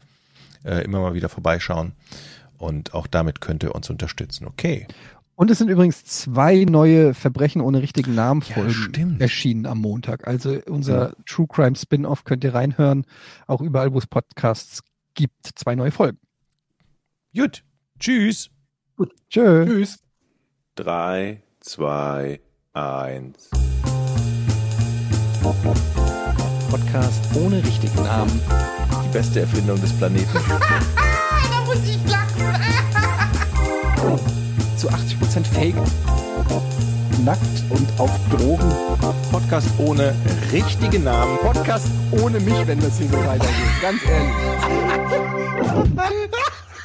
Äh, immer mal wieder vorbeischauen. Und auch damit könnt ihr uns unterstützen. Okay. Und es sind übrigens zwei neue Verbrechen ohne richtigen Namen Ja, Folgen stimmt. erschienen am Montag. Also unser True Crime Spin-off könnt ihr reinhören. Auch überall, wo es Podcasts gibt, zwei neue Folgen. Gut. Tschüss. Tschö. Tschüss. Drei, zwei, eins. Podcast ohne richtigen Namen. Die beste Erfindung des Planeten. Da muss ich lachen. Zu 80% Fake. Nackt und auf Drogen. Podcast ohne richtigen Namen. Podcast ohne mich, wenn das hier so weitergeht. Ganz ehrlich.